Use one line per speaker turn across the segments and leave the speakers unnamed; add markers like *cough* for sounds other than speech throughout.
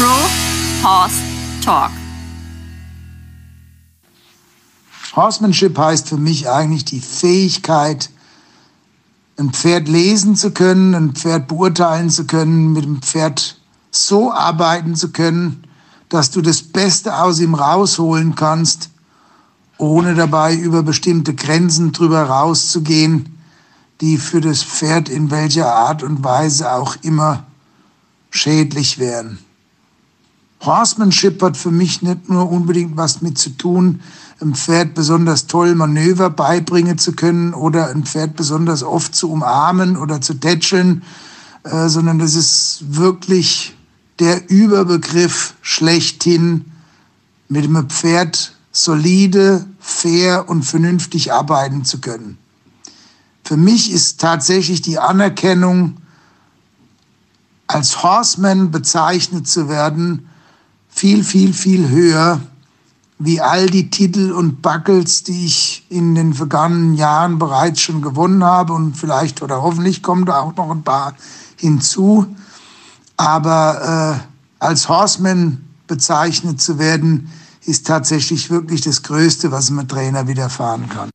Pro Horse Talk.
Horsemanship heißt für mich eigentlich die Fähigkeit, ein Pferd lesen zu können, ein Pferd beurteilen zu können, mit dem Pferd so arbeiten zu können, dass du das Beste aus ihm rausholen kannst, ohne dabei über bestimmte Grenzen drüber rauszugehen, die für das Pferd in welcher Art und Weise auch immer schädlich wären. Horsemanship hat für mich nicht nur unbedingt was mit zu tun, einem Pferd besonders toll Manöver beibringen zu können oder ein Pferd besonders oft zu umarmen oder zu tätscheln, äh, sondern das ist wirklich der Überbegriff schlechthin, mit dem Pferd solide, fair und vernünftig arbeiten zu können. Für mich ist tatsächlich die Anerkennung, als Horseman bezeichnet zu werden, viel, viel, viel höher wie all die Titel und Buckles, die ich in den vergangenen Jahren bereits schon gewonnen habe und vielleicht oder hoffentlich kommen da auch noch ein paar hinzu. Aber äh, als Horseman bezeichnet zu werden, ist tatsächlich wirklich das Größte, was einem Trainer widerfahren kann.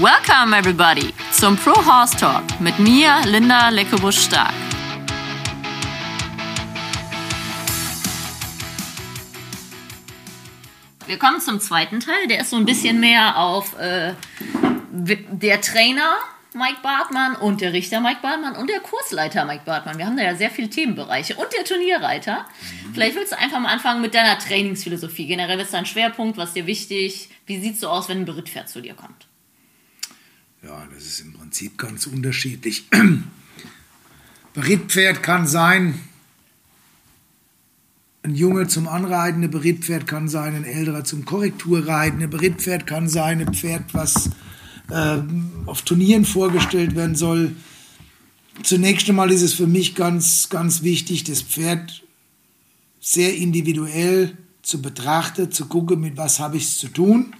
Welcome everybody zum Pro Horse Talk mit mir, Linda Leckebusch-Stark. Wir kommen zum zweiten Teil, der ist so ein bisschen mehr auf äh, der Trainer Mike Bartmann und der Richter Mike Bartmann und der Kursleiter Mike Bartmann. Wir haben da ja sehr viele Themenbereiche und der Turnierreiter. Vielleicht willst du einfach mal anfangen mit deiner Trainingsphilosophie. Generell ist dein Schwerpunkt, was dir wichtig? Wie sieht es so aus, wenn ein Berittpferd zu dir kommt?
Ja, das ist im Prinzip ganz unterschiedlich. *clears throat* Berittpferd kann sein, ein Junge zum Anreiten, ein Berittpferd kann sein, ein älterer zum Korrekturreiten, ein Berittpferd kann sein, ein Pferd, was äh, auf Turnieren vorgestellt werden soll. Zunächst einmal ist es für mich ganz, ganz wichtig, das Pferd sehr individuell zu betrachten, zu gucken, mit was habe ich es zu tun.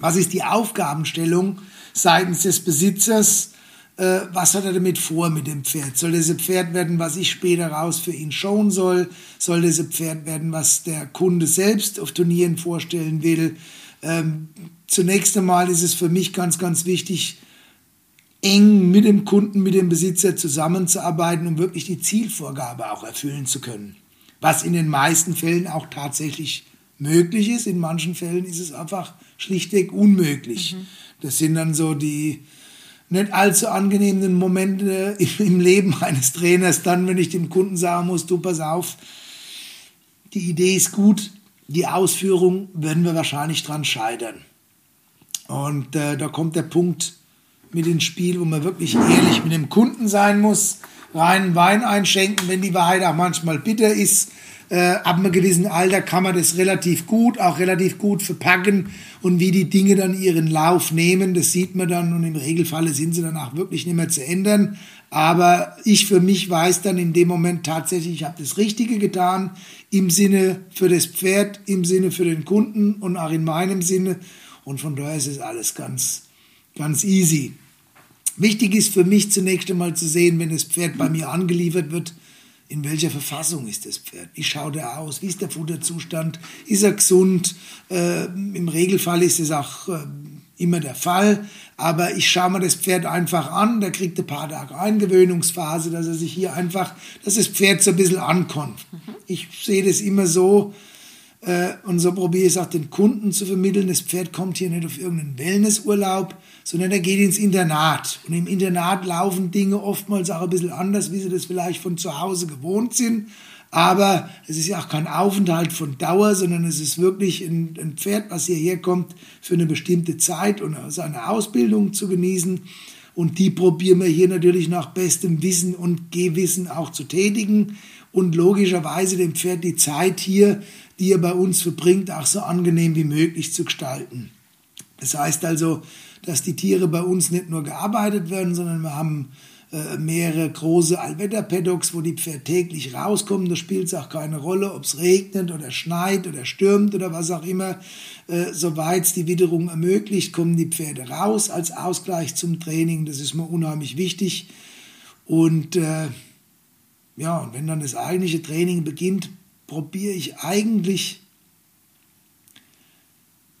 Was ist die Aufgabenstellung seitens des Besitzers? Äh, was hat er damit vor mit dem Pferd? Soll das ein Pferd werden, was ich später raus für ihn schauen soll? Soll das ein Pferd werden, was der Kunde selbst auf Turnieren vorstellen will? Ähm, zunächst einmal ist es für mich ganz, ganz wichtig, eng mit dem Kunden, mit dem Besitzer zusammenzuarbeiten, um wirklich die Zielvorgabe auch erfüllen zu können. Was in den meisten Fällen auch tatsächlich möglich ist. In manchen Fällen ist es einfach schlichtweg unmöglich. Mhm. Das sind dann so die nicht allzu angenehmen Momente im Leben eines Trainers, dann, wenn ich dem Kunden sagen muss, du pass auf, die Idee ist gut, die Ausführung werden wir wahrscheinlich dran scheitern. Und äh, da kommt der Punkt mit ins Spiel, wo man wirklich ehrlich mit dem Kunden sein muss, reinen Wein einschenken, wenn die Wahrheit auch manchmal bitter ist äh, ab einem gewissen Alter kann man das relativ gut, auch relativ gut verpacken und wie die Dinge dann ihren Lauf nehmen, das sieht man dann und im Regelfall sind sie dann auch wirklich nicht mehr zu ändern. Aber ich für mich weiß dann in dem Moment tatsächlich, ich habe das Richtige getan, im Sinne für das Pferd, im Sinne für den Kunden und auch in meinem Sinne. Und von daher ist es alles ganz, ganz easy. Wichtig ist für mich zunächst einmal zu sehen, wenn das Pferd bei mir angeliefert wird, in welcher Verfassung ist das Pferd? Wie schaut er aus? Wie ist der Futterzustand? Ist er gesund? Äh, Im Regelfall ist es auch äh, immer der Fall. Aber ich schaue mir das Pferd einfach an. Der kriegt ein paar Tage Eingewöhnungsphase, dass er sich hier einfach, dass das Pferd so ein bisschen ankommt. Mhm. Ich sehe das immer so, und so probiere ich es auch den Kunden zu vermitteln. Das Pferd kommt hier nicht auf irgendeinen Wellnessurlaub, sondern er geht ins Internat. Und im Internat laufen Dinge oftmals auch ein bisschen anders, wie sie das vielleicht von zu Hause gewohnt sind. Aber es ist ja auch kein Aufenthalt von Dauer, sondern es ist wirklich ein, ein Pferd, was hierher kommt, für eine bestimmte Zeit und seine Ausbildung zu genießen. Und die probieren wir hier natürlich nach bestem Wissen und Gewissen auch zu tätigen und logischerweise dem Pferd die Zeit hier die er bei uns verbringt, auch so angenehm wie möglich zu gestalten. Das heißt also, dass die Tiere bei uns nicht nur gearbeitet werden, sondern wir haben äh, mehrere große Allwetterpaddocks, wo die Pferde täglich rauskommen. Da spielt es auch keine Rolle, ob es regnet oder schneit oder stürmt oder was auch immer. Äh, Soweit es die Witterung ermöglicht, kommen die Pferde raus als Ausgleich zum Training. Das ist mir unheimlich wichtig. Und äh, ja, und wenn dann das eigentliche Training beginnt, probiere ich eigentlich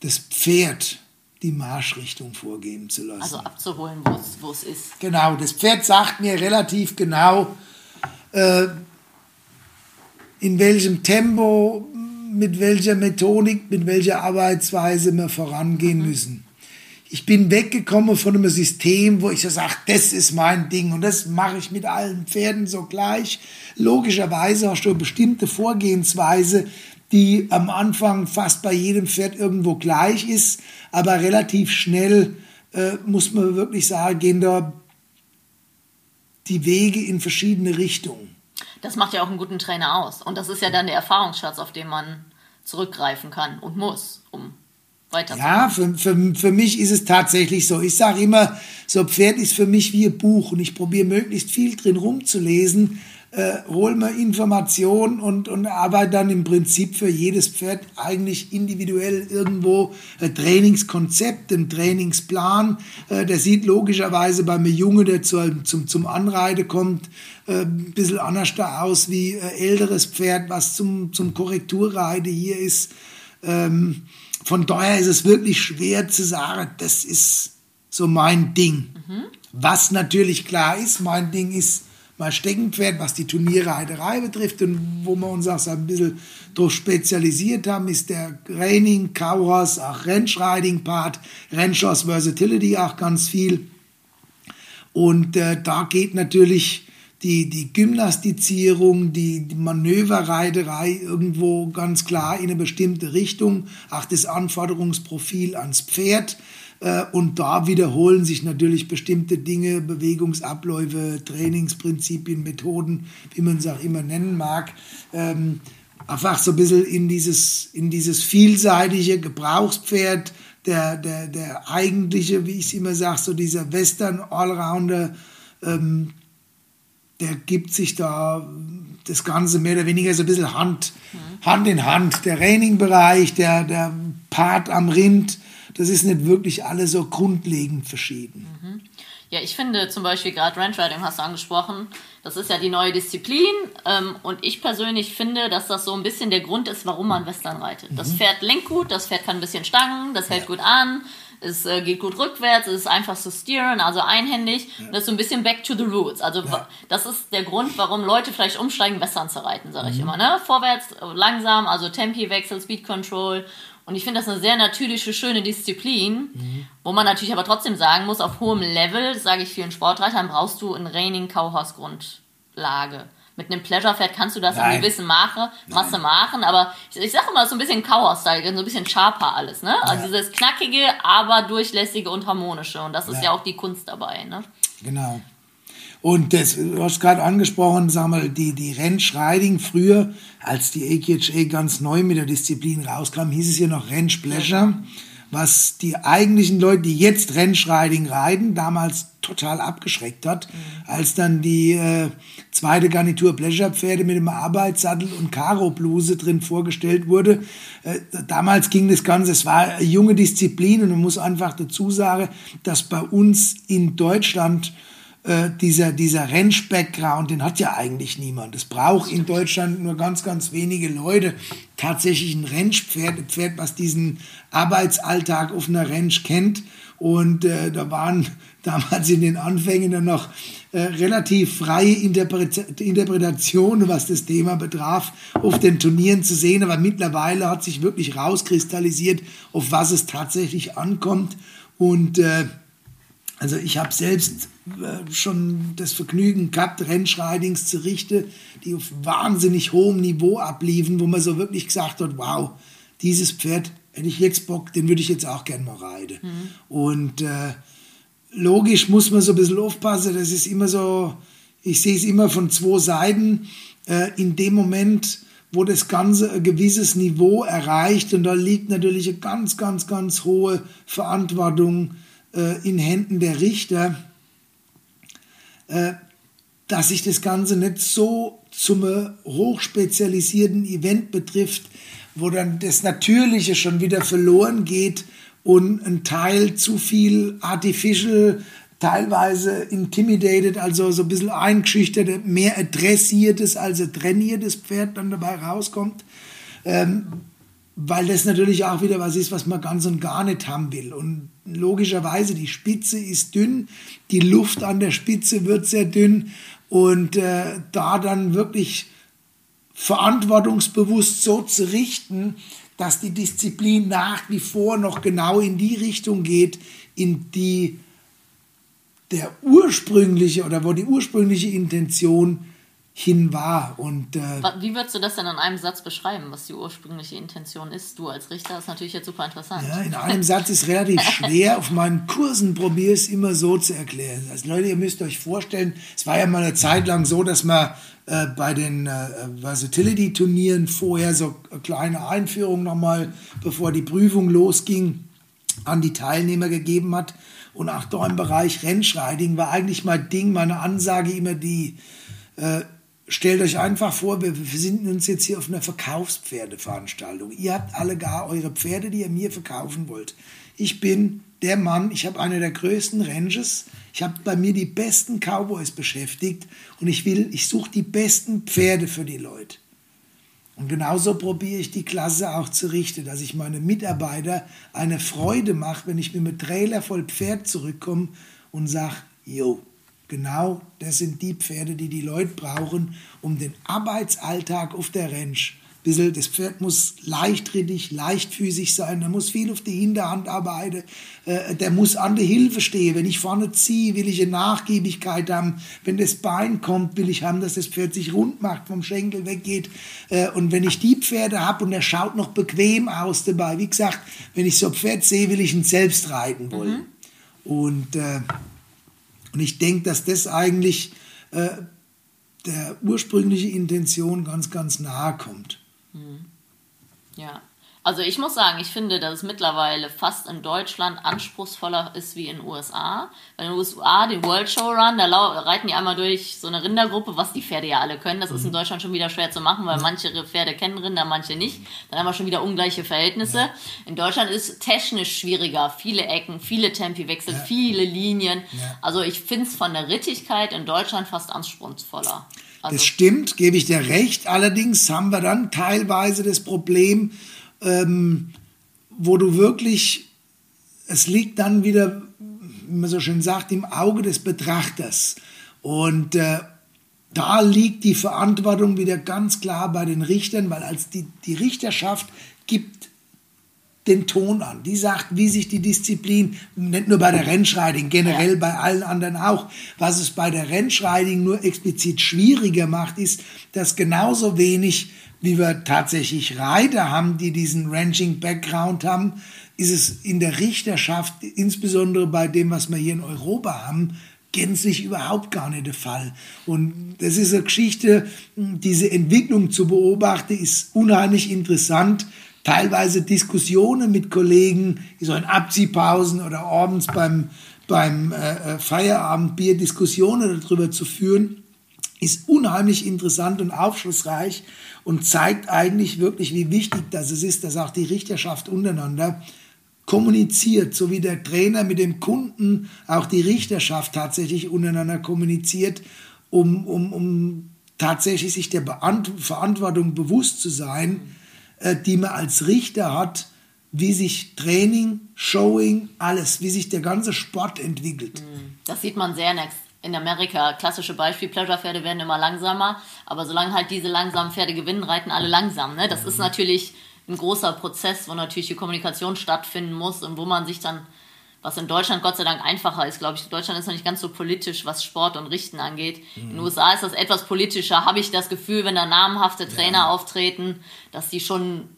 das Pferd die Marschrichtung vorgeben zu lassen.
Also abzuholen, wo es ist.
Genau, das Pferd sagt mir relativ genau, äh, in welchem Tempo, mit welcher Methodik, mit welcher Arbeitsweise wir vorangehen mhm. müssen. Ich bin weggekommen von einem System, wo ich so sage, das ist mein Ding und das mache ich mit allen Pferden so gleich. Logischerweise hast du eine bestimmte Vorgehensweise, die am Anfang fast bei jedem Pferd irgendwo gleich ist, aber relativ schnell äh, muss man wirklich sagen, gehen da die Wege in verschiedene Richtungen.
Das macht ja auch einen guten Trainer aus. Und das ist ja dann der Erfahrungsschatz, auf den man zurückgreifen kann und muss, um weiterzukommen.
Ja, für, für, für mich ist es tatsächlich so. Ich sage immer, so ein Pferd ist für mich wie ein Buch und ich probiere möglichst viel drin rumzulesen, äh, hol mir Informationen und, und arbeite dann im Prinzip für jedes Pferd eigentlich individuell irgendwo ein Trainingskonzept, einen Trainingsplan. Äh, der sieht logischerweise bei einem Junge, der zu, zum, zum Anreide kommt, äh, ein bisschen anders da aus wie ein älteres Pferd, was zum, zum Korrekturreide hier ist. Ähm, von daher ist es wirklich schwer zu sagen, das ist so mein Ding. Mhm. Was natürlich klar ist, mein Ding ist mein Steckenpferd, was die Turnierreiterei betrifft und wo wir uns auch so ein bisschen durch spezialisiert haben, ist der Reining, Cowhorse, auch Rennschriding-Part, Rennschloss Versatility auch ganz viel. Und äh, da geht natürlich die, die Gymnastizierung, die, die Manöverreiterei irgendwo ganz klar in eine bestimmte Richtung, auch das Anforderungsprofil ans Pferd. Äh, und da wiederholen sich natürlich bestimmte Dinge, Bewegungsabläufe, Trainingsprinzipien, Methoden, wie man es auch immer nennen mag. Ähm, einfach so ein bisschen in dieses, in dieses vielseitige Gebrauchspferd, der, der, der eigentliche, wie ich es immer sage, so dieser Western Allrounder, ähm, der gibt sich da das Ganze mehr oder weniger so ein bisschen Hand. Hand in Hand. Der Raining-Bereich, der, der Part am Rind, das ist nicht wirklich alles so grundlegend verschieden.
Mhm. Ja, ich finde zum Beispiel gerade Ranch Riding hast du angesprochen, das ist ja die neue Disziplin ähm, und ich persönlich finde, dass das so ein bisschen der Grund ist, warum man Western reitet. Mhm. Das Pferd lenkt gut, das Pferd kann ein bisschen stangen, das hält ja. gut an, es äh, geht gut rückwärts, es ist einfach zu steeren, also einhändig. Ja. Das ist so ein bisschen back to the roots. Also ja. das ist der Grund, warum Leute vielleicht umsteigen, Western zu reiten, sage mhm. ich immer. Ne? Vorwärts, langsam, also Tempi-Wechsel, Speed Control und ich finde das eine sehr natürliche, schöne Disziplin, mhm. wo man natürlich aber trotzdem sagen muss, auf hohem Level, sage ich vielen Sportreitern, brauchst du eine Raining Cowhouse Grundlage. Mit einem Pleasure-Pferd kannst du das Nein. in gewissen Mache, Masse Nein. machen, aber ich, ich sage immer, so ein bisschen Cowhouse-Style, so ein bisschen sharper alles, ne? Also ja. dieses knackige, aber durchlässige und harmonische. Und das ist ja, auch die Kunst dabei, ne?
Genau. Und das, du hast gerade angesprochen, sag mal, die, die Rennschriding früher, als die AKHA ganz neu mit der Disziplin rauskam, hieß es hier noch Rennspleasure, was die eigentlichen Leute, die jetzt Rennschriding reiten, damals total abgeschreckt hat, mhm. als dann die äh, zweite Garnitur Pleasure-Pferde mit dem Arbeitssattel und Karo-Bluse drin vorgestellt wurde. Äh, damals ging das Ganze, es war eine junge Disziplin und man muss einfach dazu sagen, dass bei uns in Deutschland äh, dieser, dieser Rennsch-Background, den hat ja eigentlich niemand. Es braucht in Deutschland nur ganz, ganz wenige Leute tatsächlich ein Rennschpferd, ein Pferd, was diesen Arbeitsalltag auf einer Rennsch kennt. Und äh, da waren *laughs* damals in den Anfängen dann noch äh, relativ freie Interpret Interpretationen, was das Thema betraf, auf den Turnieren zu sehen. Aber mittlerweile hat sich wirklich rauskristallisiert, auf was es tatsächlich ankommt. Und äh, also ich habe selbst schon das Vergnügen gehabt, Rennschreidings zu richten, die auf wahnsinnig hohem Niveau abliefen, wo man so wirklich gesagt hat, wow, dieses Pferd hätte ich jetzt Bock, den würde ich jetzt auch gern mal reiten. Mhm. Und äh, logisch muss man so ein bisschen aufpassen, das ist immer so, ich sehe es immer von zwei Seiten. Äh, in dem Moment, wo das Ganze ein gewisses Niveau erreicht, und da liegt natürlich eine ganz, ganz, ganz hohe Verantwortung äh, in Händen der Richter, äh, dass sich das Ganze nicht so zum hochspezialisierten Event betrifft, wo dann das Natürliche schon wieder verloren geht und ein Teil zu viel Artificial teilweise intimidated, also so ein bisschen eingeschüchtert, mehr ein dressiertes als trainiertes Pferd dann dabei rauskommt. Ähm, weil das natürlich auch wieder was ist, was man ganz und gar nicht haben will. Und logischerweise, die Spitze ist dünn, die Luft an der Spitze wird sehr dünn und äh, da dann wirklich verantwortungsbewusst so zu richten, dass die Disziplin nach wie vor noch genau in die Richtung geht, in die der ursprüngliche oder wo die ursprüngliche Intention hin war. Und, äh,
Wie würdest du das denn in einem Satz beschreiben, was die ursprüngliche Intention ist? Du als Richter ist natürlich jetzt super interessant.
Ja, in einem Satz ist relativ *laughs* schwer. Auf meinen Kursen probiere ich es immer so zu erklären. Also Leute, ihr müsst euch vorstellen, es war ja mal eine Zeit lang so, dass man äh, bei den äh, Versatility-Turnieren vorher so eine kleine Einführung nochmal, bevor die Prüfung losging, an die Teilnehmer gegeben hat. Und auch da im Bereich Rennschreiding war eigentlich mein Ding, meine Ansage immer die, äh, stellt euch einfach vor, wir befinden uns jetzt hier auf einer Verkaufspferdeveranstaltung. Ihr habt alle gar eure Pferde, die ihr mir verkaufen wollt. Ich bin der Mann, ich habe eine der größten Ranges, ich habe bei mir die besten Cowboys beschäftigt und ich will, ich suche die besten Pferde für die Leute. Und genauso probiere ich die Klasse auch zu richten, dass ich meine Mitarbeiter eine Freude mache, wenn ich mit einem Trailer voll Pferd zurückkomme und sage, yo, Genau, das sind die Pferde, die die Leute brauchen, um den Arbeitsalltag auf der Ranch. Bisschen, das Pferd muss leichtrittig, leichtfüßig sein, der muss viel auf die Hinterhand arbeiten, äh, der muss an der Hilfe stehen. Wenn ich vorne ziehe, will ich eine Nachgiebigkeit haben. Wenn das Bein kommt, will ich haben, dass das Pferd sich rund macht, vom Schenkel weggeht. Äh, und wenn ich die Pferde habe und er schaut noch bequem aus dabei, wie gesagt, wenn ich so ein Pferd sehe, will ich ihn selbst reiten wollen. Mhm. Und äh, und ich denke, dass das eigentlich äh, der ursprünglichen Intention ganz, ganz nahe kommt.
Mhm. Ja. Also ich muss sagen, ich finde, dass es mittlerweile fast in Deutschland anspruchsvoller ist wie in den USA. Weil in den USA, den World Show Run, da reiten die einmal durch so eine Rindergruppe, was die Pferde ja alle können. Das ist in mhm. Deutschland schon wieder schwer zu machen, weil manche Pferde kennen Rinder, manche nicht. Dann haben wir schon wieder ungleiche Verhältnisse. Ja. In Deutschland ist es technisch schwieriger. Viele Ecken, viele Tempiwechsel, ja. viele Linien. Ja. Also ich finde es von der Rittigkeit in Deutschland fast anspruchsvoller.
Also das stimmt, gebe ich dir recht. Allerdings haben wir dann teilweise das Problem, ähm, wo du wirklich, es liegt dann wieder, wie man so schön sagt, im Auge des Betrachters. Und äh, da liegt die Verantwortung wieder ganz klar bei den Richtern, weil als die, die Richterschaft gibt den Ton an. Die sagt, wie sich die Disziplin, nicht nur bei der Rennschreiding, generell bei allen anderen auch, was es bei der Rennschreiding nur explizit schwieriger macht, ist, dass genauso wenig wie wir tatsächlich Reiter haben, die diesen Ranching-Background haben, ist es in der Richterschaft, insbesondere bei dem, was wir hier in Europa haben, gänzlich überhaupt gar nicht der Fall. Und das ist eine Geschichte, diese Entwicklung zu beobachten, ist unheimlich interessant. Teilweise Diskussionen mit Kollegen, so in Abziehpausen oder abends beim, beim äh, äh Feierabendbier Diskussionen darüber zu führen, ist unheimlich interessant und aufschlussreich und zeigt eigentlich wirklich, wie wichtig das ist, dass auch die Richterschaft untereinander kommuniziert, so wie der Trainer mit dem Kunden auch die Richterschaft tatsächlich untereinander kommuniziert, um, um, um tatsächlich sich der Beant Verantwortung bewusst zu sein, äh, die man als Richter hat, wie sich Training, Showing, alles, wie sich der ganze Sport entwickelt.
Das sieht man sehr in Amerika, klassische Beispiel, Pleasure-Pferde werden immer langsamer, aber solange halt diese langsamen Pferde gewinnen, reiten alle langsam. Ne? Das ist natürlich ein großer Prozess, wo natürlich die Kommunikation stattfinden muss und wo man sich dann, was in Deutschland Gott sei Dank einfacher ist, glaube ich, Deutschland ist noch nicht ganz so politisch, was Sport und Richten angeht. Mhm. In den USA ist das etwas politischer, habe ich das Gefühl, wenn da namenhafte Trainer ja. auftreten, dass die schon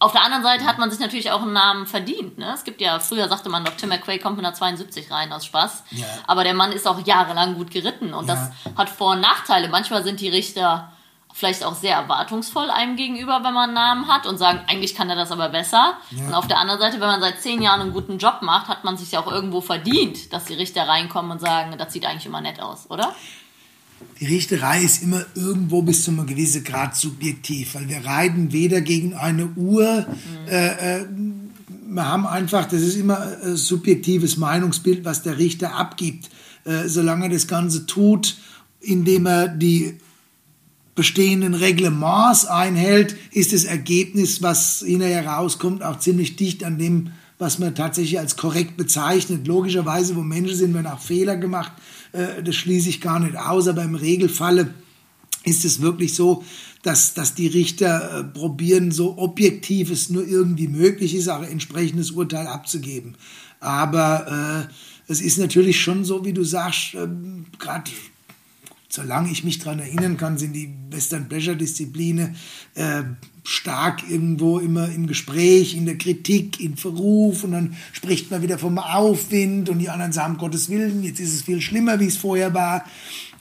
auf der anderen Seite hat man sich natürlich auch einen Namen verdient. Ne? Es gibt ja, früher sagte man doch, Tim McQuay kommt mit einer 72 rein aus Spaß. Ja. Aber der Mann ist auch jahrelang gut geritten und ja. das hat Vor- und Nachteile. Manchmal sind die Richter vielleicht auch sehr erwartungsvoll einem gegenüber, wenn man einen Namen hat und sagen, eigentlich kann er das aber besser. Ja. Und auf der anderen Seite, wenn man seit zehn Jahren einen guten Job macht, hat man sich ja auch irgendwo verdient, dass die Richter reinkommen und sagen, das sieht eigentlich immer nett aus, oder?
Die Richterei ist immer irgendwo bis zu einem gewissen Grad subjektiv, weil wir reiten weder gegen eine Uhr, mhm. äh, wir haben einfach, das ist immer ein subjektives Meinungsbild, was der Richter abgibt. Äh, solange er das Ganze tut, indem er die bestehenden Reglements einhält, ist das Ergebnis, was hinterher rauskommt, auch ziemlich dicht an dem, was man tatsächlich als korrekt bezeichnet. Logischerweise, wo Menschen sind, werden auch Fehler gemacht. Äh, das schließe ich gar nicht aus, aber im Regelfalle ist es wirklich so, dass, dass die Richter äh, probieren, so objektiv es nur irgendwie möglich ist, auch ein entsprechendes Urteil abzugeben. Aber äh, es ist natürlich schon so, wie du sagst, äh, gerade solange ich mich daran erinnern kann, sind die Western Pleasure Disziplinen äh, stark irgendwo immer im Gespräch, in der Kritik, in Verruf und dann spricht man wieder vom Aufwind und die anderen sagen, Gottes Willen, jetzt ist es viel schlimmer, wie es vorher war.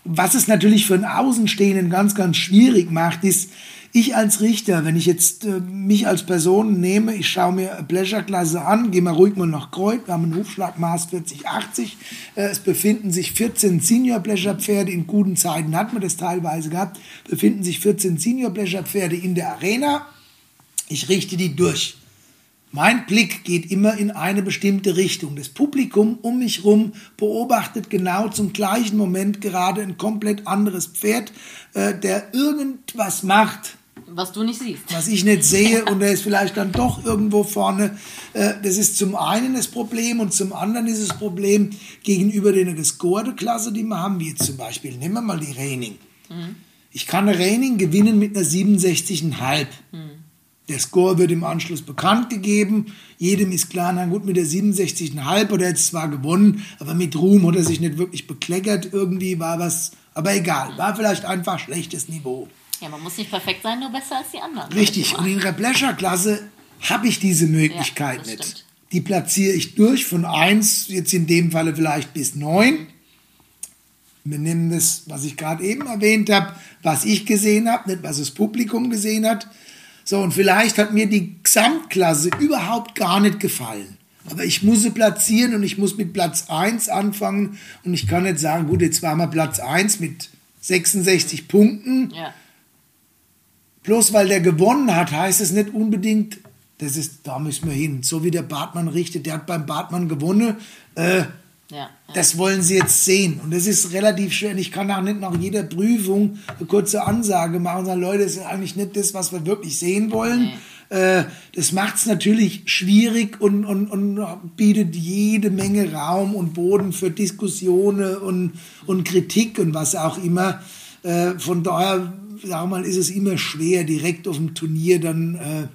Was es natürlich für einen Außenstehenden ganz, ganz schwierig macht, ist, ich als Richter, wenn ich jetzt äh, mich als Person nehme, ich schaue mir Pleasure-Klasse an, gehe mal ruhig mal nach Kreuz, wir haben ein Hufschlagmaß 4080, äh, es befinden sich 14 Senior-Pleasure-Pferde, in guten Zeiten hat man das teilweise gehabt, befinden sich 14 Senior-Pleasure-Pferde in der Arena, ich richte die durch. Mein Blick geht immer in eine bestimmte Richtung. Das Publikum um mich herum beobachtet genau zum gleichen Moment gerade ein komplett anderes Pferd, äh, der irgendwas macht.
Was du nicht siehst.
Was ich nicht sehe und der ist vielleicht dann doch irgendwo vorne. Äh, das ist zum einen das Problem und zum anderen ist das Problem gegenüber der Gescorde-Klasse, die wir haben, wie jetzt zum Beispiel, nehmen wir mal die Reining. Mhm. Ich kann eine Reining gewinnen mit einer 67,5. Mhm. Der Score wird im Anschluss bekannt gegeben. Jedem ist klar, na gut, mit der 67,5 oder jetzt zwar gewonnen, aber mit Ruhm hat er sich nicht wirklich bekleckert. Irgendwie war was, aber egal, war vielleicht einfach schlechtes Niveau.
Ja, man muss nicht perfekt sein, nur besser als die anderen.
Richtig, und in der Pleasure-Klasse habe ich diese Möglichkeit ja, nicht. Stimmt. Die platziere ich durch von 1, jetzt in dem Falle vielleicht bis 9. Wir nehmen das, was ich gerade eben erwähnt habe, was ich gesehen habe, nicht was das Publikum gesehen hat. So, und vielleicht hat mir die Gesamtklasse überhaupt gar nicht gefallen. Aber ich muss sie platzieren und ich muss mit Platz 1 anfangen. Und ich kann nicht sagen, gut, jetzt war mal Platz 1 mit 66 Punkten. Ja. Bloß weil der gewonnen hat, heißt es nicht unbedingt, das ist, da müssen wir hin. So wie der Bartmann richtet, der hat beim Bartmann gewonnen. Äh, ja, Das wollen sie jetzt sehen. Und das ist relativ schwer. Und ich kann auch nicht nach jeder Prüfung eine kurze Ansage machen und sagen, Leute, das ist eigentlich nicht das, was wir wirklich sehen wollen. Nee. Äh, das macht es natürlich schwierig und, und, und bietet jede Menge Raum und Boden für Diskussionen und, und Kritik und was auch immer. Äh, von daher, sag mal, ist es immer schwer, direkt auf dem Turnier dann äh,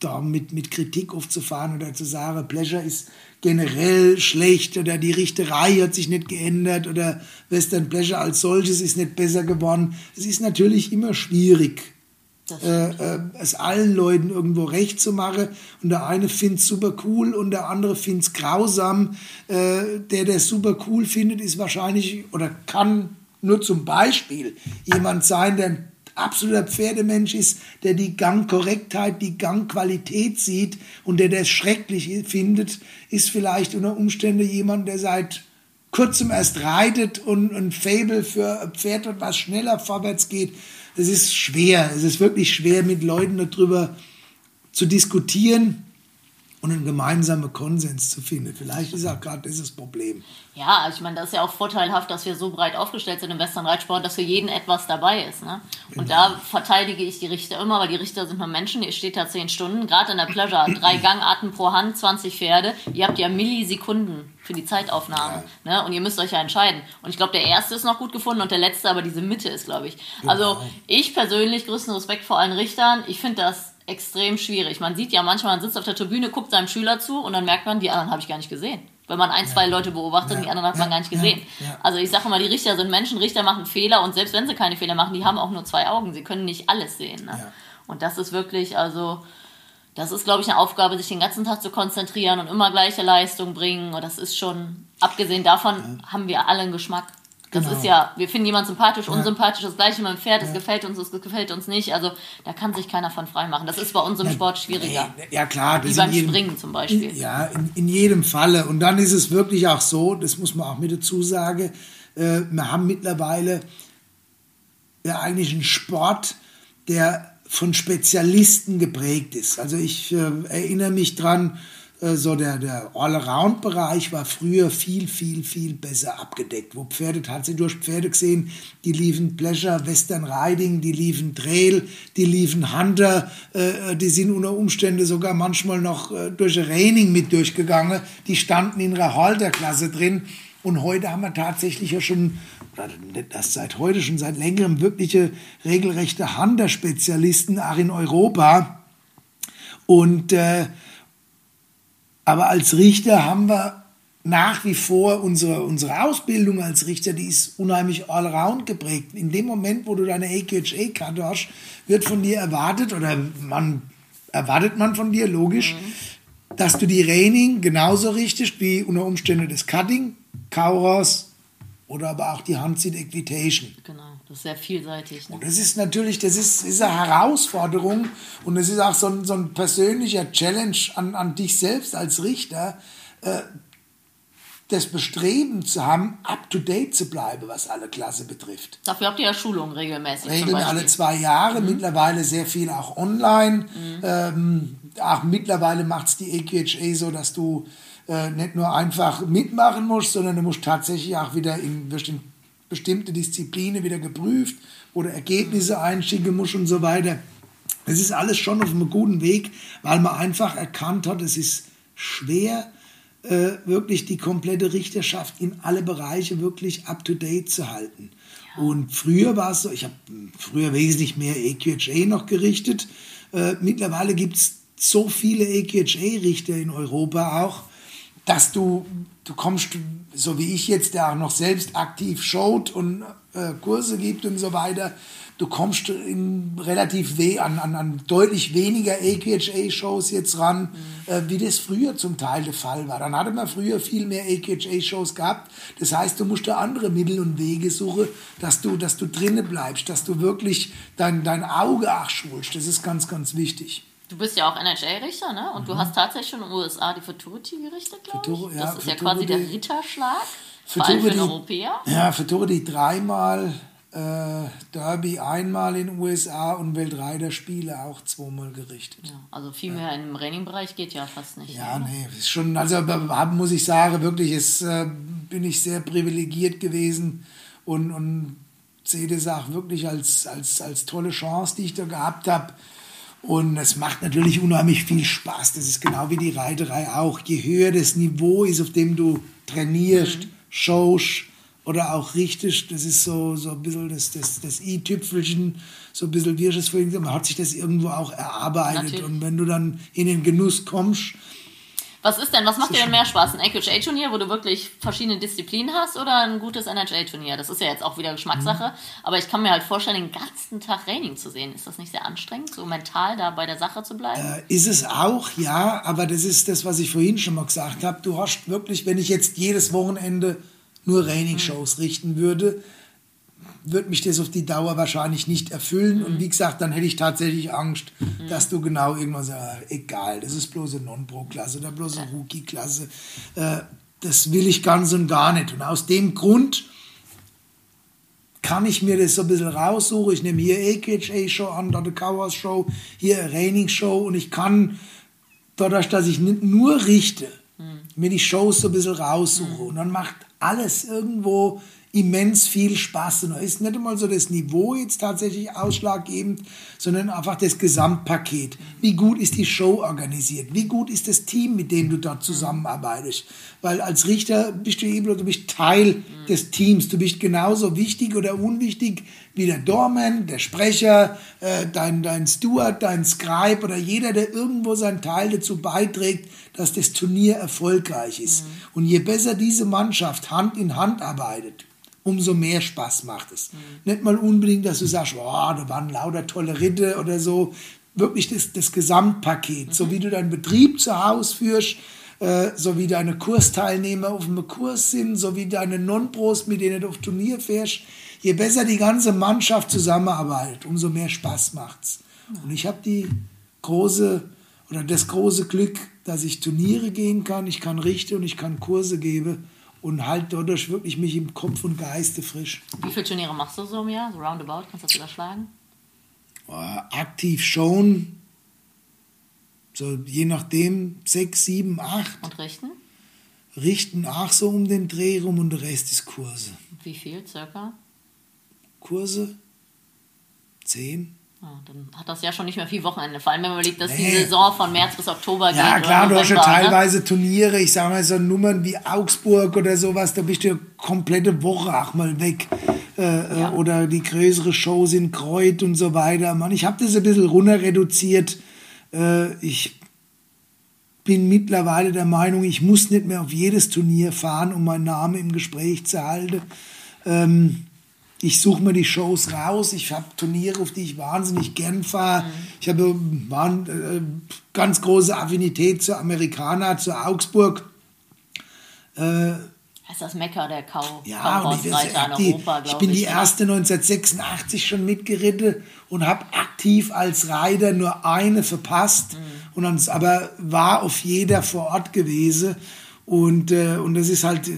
da mit, mit Kritik aufzufahren oder zu sagen, Pleasure ist generell schlecht oder die Richterei hat sich nicht geändert oder Western Pleasure als solches ist nicht besser geworden. Es ist natürlich immer schwierig, äh, äh, es allen Leuten irgendwo recht zu machen. Und der eine findet es super cool und der andere findet es grausam. Äh, der, der es super cool findet, ist wahrscheinlich oder kann nur zum Beispiel jemand sein, der absoluter Pferdemensch ist, der die Gangkorrektheit, die Gangqualität sieht und der das schrecklich findet, ist vielleicht unter Umständen jemand, der seit kurzem erst reitet und ein Fable für ein Pferd hat, was schneller vorwärts geht. Das ist schwer. Es ist wirklich schwer, mit Leuten darüber zu diskutieren und einen gemeinsamen Konsens zu finden. Vielleicht ist auch gerade dieses Problem.
Ja, ich meine, das ist ja auch vorteilhaft, dass wir so breit aufgestellt sind im Western-Reitsport, dass für jeden etwas dabei ist. Ne? Und genau. da verteidige ich die Richter immer, weil die Richter sind nur Menschen, ihr steht da zehn Stunden, gerade in der Pleasure, *clears throat* drei Gangarten pro Hand, 20 Pferde, ihr habt ja Millisekunden für die Zeitaufnahme. Ja. Ne? Und ihr müsst euch ja entscheiden. Und ich glaube, der erste ist noch gut gefunden und der letzte, aber diese Mitte ist, glaube ich. Genau. Also ich persönlich, größten Respekt vor allen Richtern, ich finde das extrem schwierig. Man sieht ja manchmal, man sitzt auf der Tribüne, guckt seinem Schüler zu und dann merkt man, die anderen habe ich gar nicht gesehen. Wenn man ein, zwei Leute beobachtet, ja. die anderen hat man gar nicht gesehen. Ja. Also ich sage immer, die Richter sind Menschen, Richter machen Fehler und selbst wenn sie keine Fehler machen, die haben auch nur zwei Augen. Sie können nicht alles sehen. Ne? Und das ist wirklich, also das ist, glaube ich, eine Aufgabe, sich den ganzen Tag zu konzentrieren und immer gleiche Leistung bringen. Und das ist schon, abgesehen davon, haben wir alle einen Geschmack. Das genau. ist ja, wir finden jemanden sympathisch, unsympathisch, das gleiche mit dem Pferd, das ja. gefällt uns, das gefällt uns nicht. Also da kann sich keiner von frei machen. Das ist bei uns im ja, Sport schwieriger.
Ja, klar.
Wie beim jedem, Springen zum Beispiel.
In, ja, in, in, jedem Falle. Und dann ist es wirklich auch so, das muss man auch mit dazu sagen, äh, wir haben mittlerweile ja eigentlich einen Sport, der von Spezialisten geprägt ist. Also ich äh, erinnere mich dran, äh, so der, der Allround-Bereich war früher viel, viel, viel besser abgedeckt. Wo Pferde tatsächlich durch Pferde gesehen, die liefen Pleasure, Western Riding, die liefen Trail, die liefen Hunter, äh, die sind unter Umständen sogar manchmal noch äh, durch Raining mit durchgegangen. Die standen in ihrer Halterklasse drin. Und heute haben wir tatsächlich ja schon erst seit heute, schon seit längerem wirkliche regelrechte Hunter-Spezialisten, auch in Europa. Und äh, aber als Richter haben wir nach wie vor unsere, unsere Ausbildung als Richter, die ist unheimlich allround geprägt. In dem Moment, wo du deine AQHA-Karte hast, wird von dir erwartet, oder man erwartet man von dir, logisch, mhm. dass du die Reining genauso richtest wie unter Umständen das Cutting, Kauros, oder aber auch die Handseat Equitation.
Genau, das ist sehr vielseitig.
Ne? Und das ist natürlich, das ist, ist eine Herausforderung und es ist auch so ein, so ein persönlicher Challenge an, an dich selbst als Richter, äh, das Bestreben zu haben, up-to-date zu bleiben, was alle Klasse betrifft.
Dafür habt ihr ja Schulungen regelmäßig.
Regeln alle zwei Jahre, mhm. mittlerweile sehr viel auch online. Mhm. Ähm, auch mittlerweile macht es die EQHA so, dass du äh, nicht nur einfach mitmachen musst, sondern du musst tatsächlich auch wieder in bestimmte Disziplinen wieder geprüft oder Ergebnisse einschicken musst und so weiter. Es ist alles schon auf einem guten Weg, weil man einfach erkannt hat, es ist schwer, äh, wirklich die komplette Richterschaft in alle Bereiche wirklich up-to-date zu halten. Und früher war es so, ich habe früher wesentlich mehr EQHA noch gerichtet. Äh, mittlerweile gibt es so viele EQHA-Richter in Europa auch, dass du, du kommst, so wie ich jetzt, der auch noch selbst aktiv schaut und äh, Kurse gibt und so weiter, du kommst in relativ weh an, an, an deutlich weniger AQHA-Shows jetzt ran, mhm. äh, wie das früher zum Teil der Fall war. Dann hatte man früher viel mehr AQHA-Shows gehabt. Das heißt, du musst da andere Mittel und Wege suchen, dass du, dass du drinnen bleibst, dass du wirklich dein, dein Auge auch schulst. Das ist ganz, ganz wichtig.
Du bist ja auch NHL-Richter, ne? Und mhm. du hast tatsächlich schon in den USA die Futurity gerichtet, glaube ich. Ja, das ist ja quasi der Ritterschlag, für den Europäer.
Ja, Futurity dreimal, äh, Derby einmal in den USA und Weltreiterspiele auch zweimal gerichtet.
Ja, also viel mehr ja. im Raining-Bereich geht ja fast nicht.
Ja, oder? nee, ist schon, also muss ich sagen, wirklich, ist, äh, bin ich sehr privilegiert gewesen und, und sehe das auch wirklich als, als, als tolle Chance, die ich da gehabt habe und es macht natürlich unheimlich viel Spaß. Das ist genau wie die Reiterei auch. Je höher das Niveau ist, auf dem du trainierst, mhm. showst oder auch richtest, das ist so, so ein bisschen das, das, das i-Tüpfelchen, so ein bisschen, wie ich es vorhin gesagt man hat sich das irgendwo auch erarbeitet. Natürlich. Und wenn du dann in den Genuss kommst,
was ist denn, was macht dir denn mehr Spaß? Ein AQHA-Turnier, wo du wirklich verschiedene Disziplinen hast oder ein gutes NHL-Turnier? Das ist ja jetzt auch wieder Geschmackssache, mhm. aber ich kann mir halt vorstellen, den ganzen Tag Training zu sehen. Ist das nicht sehr anstrengend, so mental da bei der Sache zu bleiben?
Äh, ist es auch, ja, aber das ist das, was ich vorhin schon mal gesagt habe. Du hast wirklich, wenn ich jetzt jedes Wochenende nur Raining-Shows mhm. richten würde, wird mich das auf die Dauer wahrscheinlich nicht erfüllen. Mhm. Und wie gesagt, dann hätte ich tatsächlich Angst, mhm. dass du genau irgendwann sagst, egal, das ist bloß eine Non-Pro-Klasse oder bloß eine Rookie-Klasse. Äh, das will ich ganz und gar nicht. Und aus dem Grund kann ich mir das so ein bisschen raussuchen. Ich nehme hier AKHA-Show an, da eine Cowers-Show, hier eine Raining-Show und ich kann, dadurch, dass ich nicht nur richte, mhm. mir die Shows so ein bisschen raussuche. Mhm. Und dann macht alles irgendwo immens viel Spaß. Und da ist nicht einmal so das Niveau jetzt tatsächlich ausschlaggebend, sondern einfach das Gesamtpaket. Wie gut ist die Show organisiert? Wie gut ist das Team, mit dem du dort zusammenarbeitest? Weil als Richter bist du eben, du bist Teil des Teams. Du bist genauso wichtig oder unwichtig wie der Doorman, der Sprecher, äh, dein, dein Steward, dein Scribe oder jeder, der irgendwo seinen Teil dazu beiträgt, dass das Turnier erfolgreich ist. Mhm. Und je besser diese Mannschaft Hand in Hand arbeitet, umso mehr Spaß macht es. Mhm. Nicht mal unbedingt, dass du sagst, oh, da waren lauter tolle Ritte oder so. Wirklich das, das Gesamtpaket, mhm. so wie du deinen Betrieb zu Hause führst, äh, so wie deine Kursteilnehmer auf einem Kurs sind, so wie deine Non-Pros, mit denen du auf Turnier fährst. Je besser die ganze Mannschaft zusammenarbeitet, umso mehr Spaß macht's. Und ich habe die große oder das große Glück, dass ich Turniere gehen kann, ich kann richten und ich kann Kurse geben und halt dadurch wirklich mich im Kopf und Geiste frisch.
Wie viele Turniere machst du so im Jahr? So roundabout, kannst du das überschlagen?
aktiv schon, so je nachdem, sechs, sieben, acht.
Und richten?
Richten auch so um den Dreh rum und der Rest ist Kurse.
Wie viel circa?
Kurse? Zehn?
Ja, dann hat das ja schon nicht mehr viel Wochenende. Vor allem, wenn man überlegt, dass nee. die Saison von März bis Oktober geht.
Ja, klar, du hast ja ne? teilweise ne? Turniere, ich sage mal so Nummern wie Augsburg oder sowas, da bist du eine komplette Woche auch mal weg. Äh, äh, ja. Oder die größere Shows in Kreuth und so weiter. Mann, ich habe das ein bisschen runter reduziert. Äh, ich bin mittlerweile der Meinung, ich muss nicht mehr auf jedes Turnier fahren, um meinen Namen im Gespräch zu halten. Ähm, ich suche mir die Shows raus. Ich habe Turniere, auf die ich wahnsinnig gern fahre. Mhm. Ich habe äh, ganz große Affinität zu Amerikaner, zu Augsburg.
Äh, das ist das Mekka der Kau
ja, ich, in Europa, ich bin die ich, erste 1986 schon mitgeritten und habe aktiv als Reiter nur eine verpasst. Mhm. Und dann, aber war auf jeder vor Ort gewesen. Und, äh, und das ist halt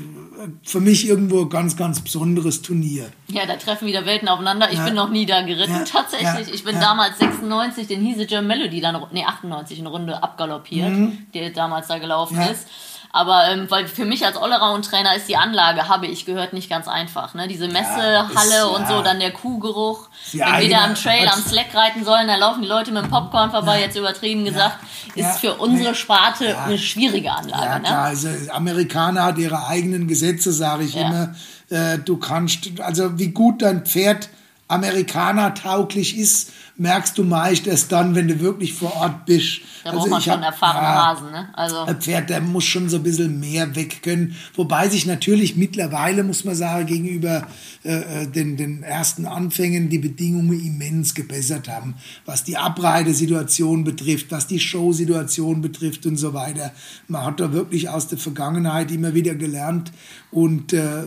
für mich irgendwo ein ganz, ganz besonderes Turnier.
Ja, da treffen wieder Welten aufeinander. Ich ja. bin noch nie da geritten, ja. tatsächlich. Ich bin ja. damals 96 den Hiese German Melody, dann, nee, 98 eine Runde abgaloppiert, mhm. der damals da gelaufen ist. Aber ähm, weil für mich als Allround-Trainer ist die Anlage, habe ich gehört, nicht ganz einfach. Ne? Diese Messehalle ja, ist, und so, dann der Kuhgeruch. Wenn wir da am Trail am Slack reiten sollen, dann laufen die Leute mit dem Popcorn vorbei, ja. jetzt übertrieben gesagt. Ja. Ist für unsere Sparte eine schwierige Anlage. Ja,
ne? klar. Also Amerikaner hat ihre eigenen Gesetze, sage ich immer. Äh, du kannst, also wie gut dein Pferd Amerikaner tauglich ist, merkst du meist erst dann, wenn du wirklich vor Ort bist.
Da also braucht man schon erfahrene ja, Hasen, ne?
Also ein Pferd, der muss schon so ein bisschen mehr weg können. Wobei sich natürlich mittlerweile, muss man sagen, gegenüber äh, äh, den, den ersten Anfängen die Bedingungen immens gebessert haben. Was die Abreitesituation betrifft, was die Showsituation betrifft und so weiter. Man hat da wirklich aus der Vergangenheit immer wieder gelernt und äh,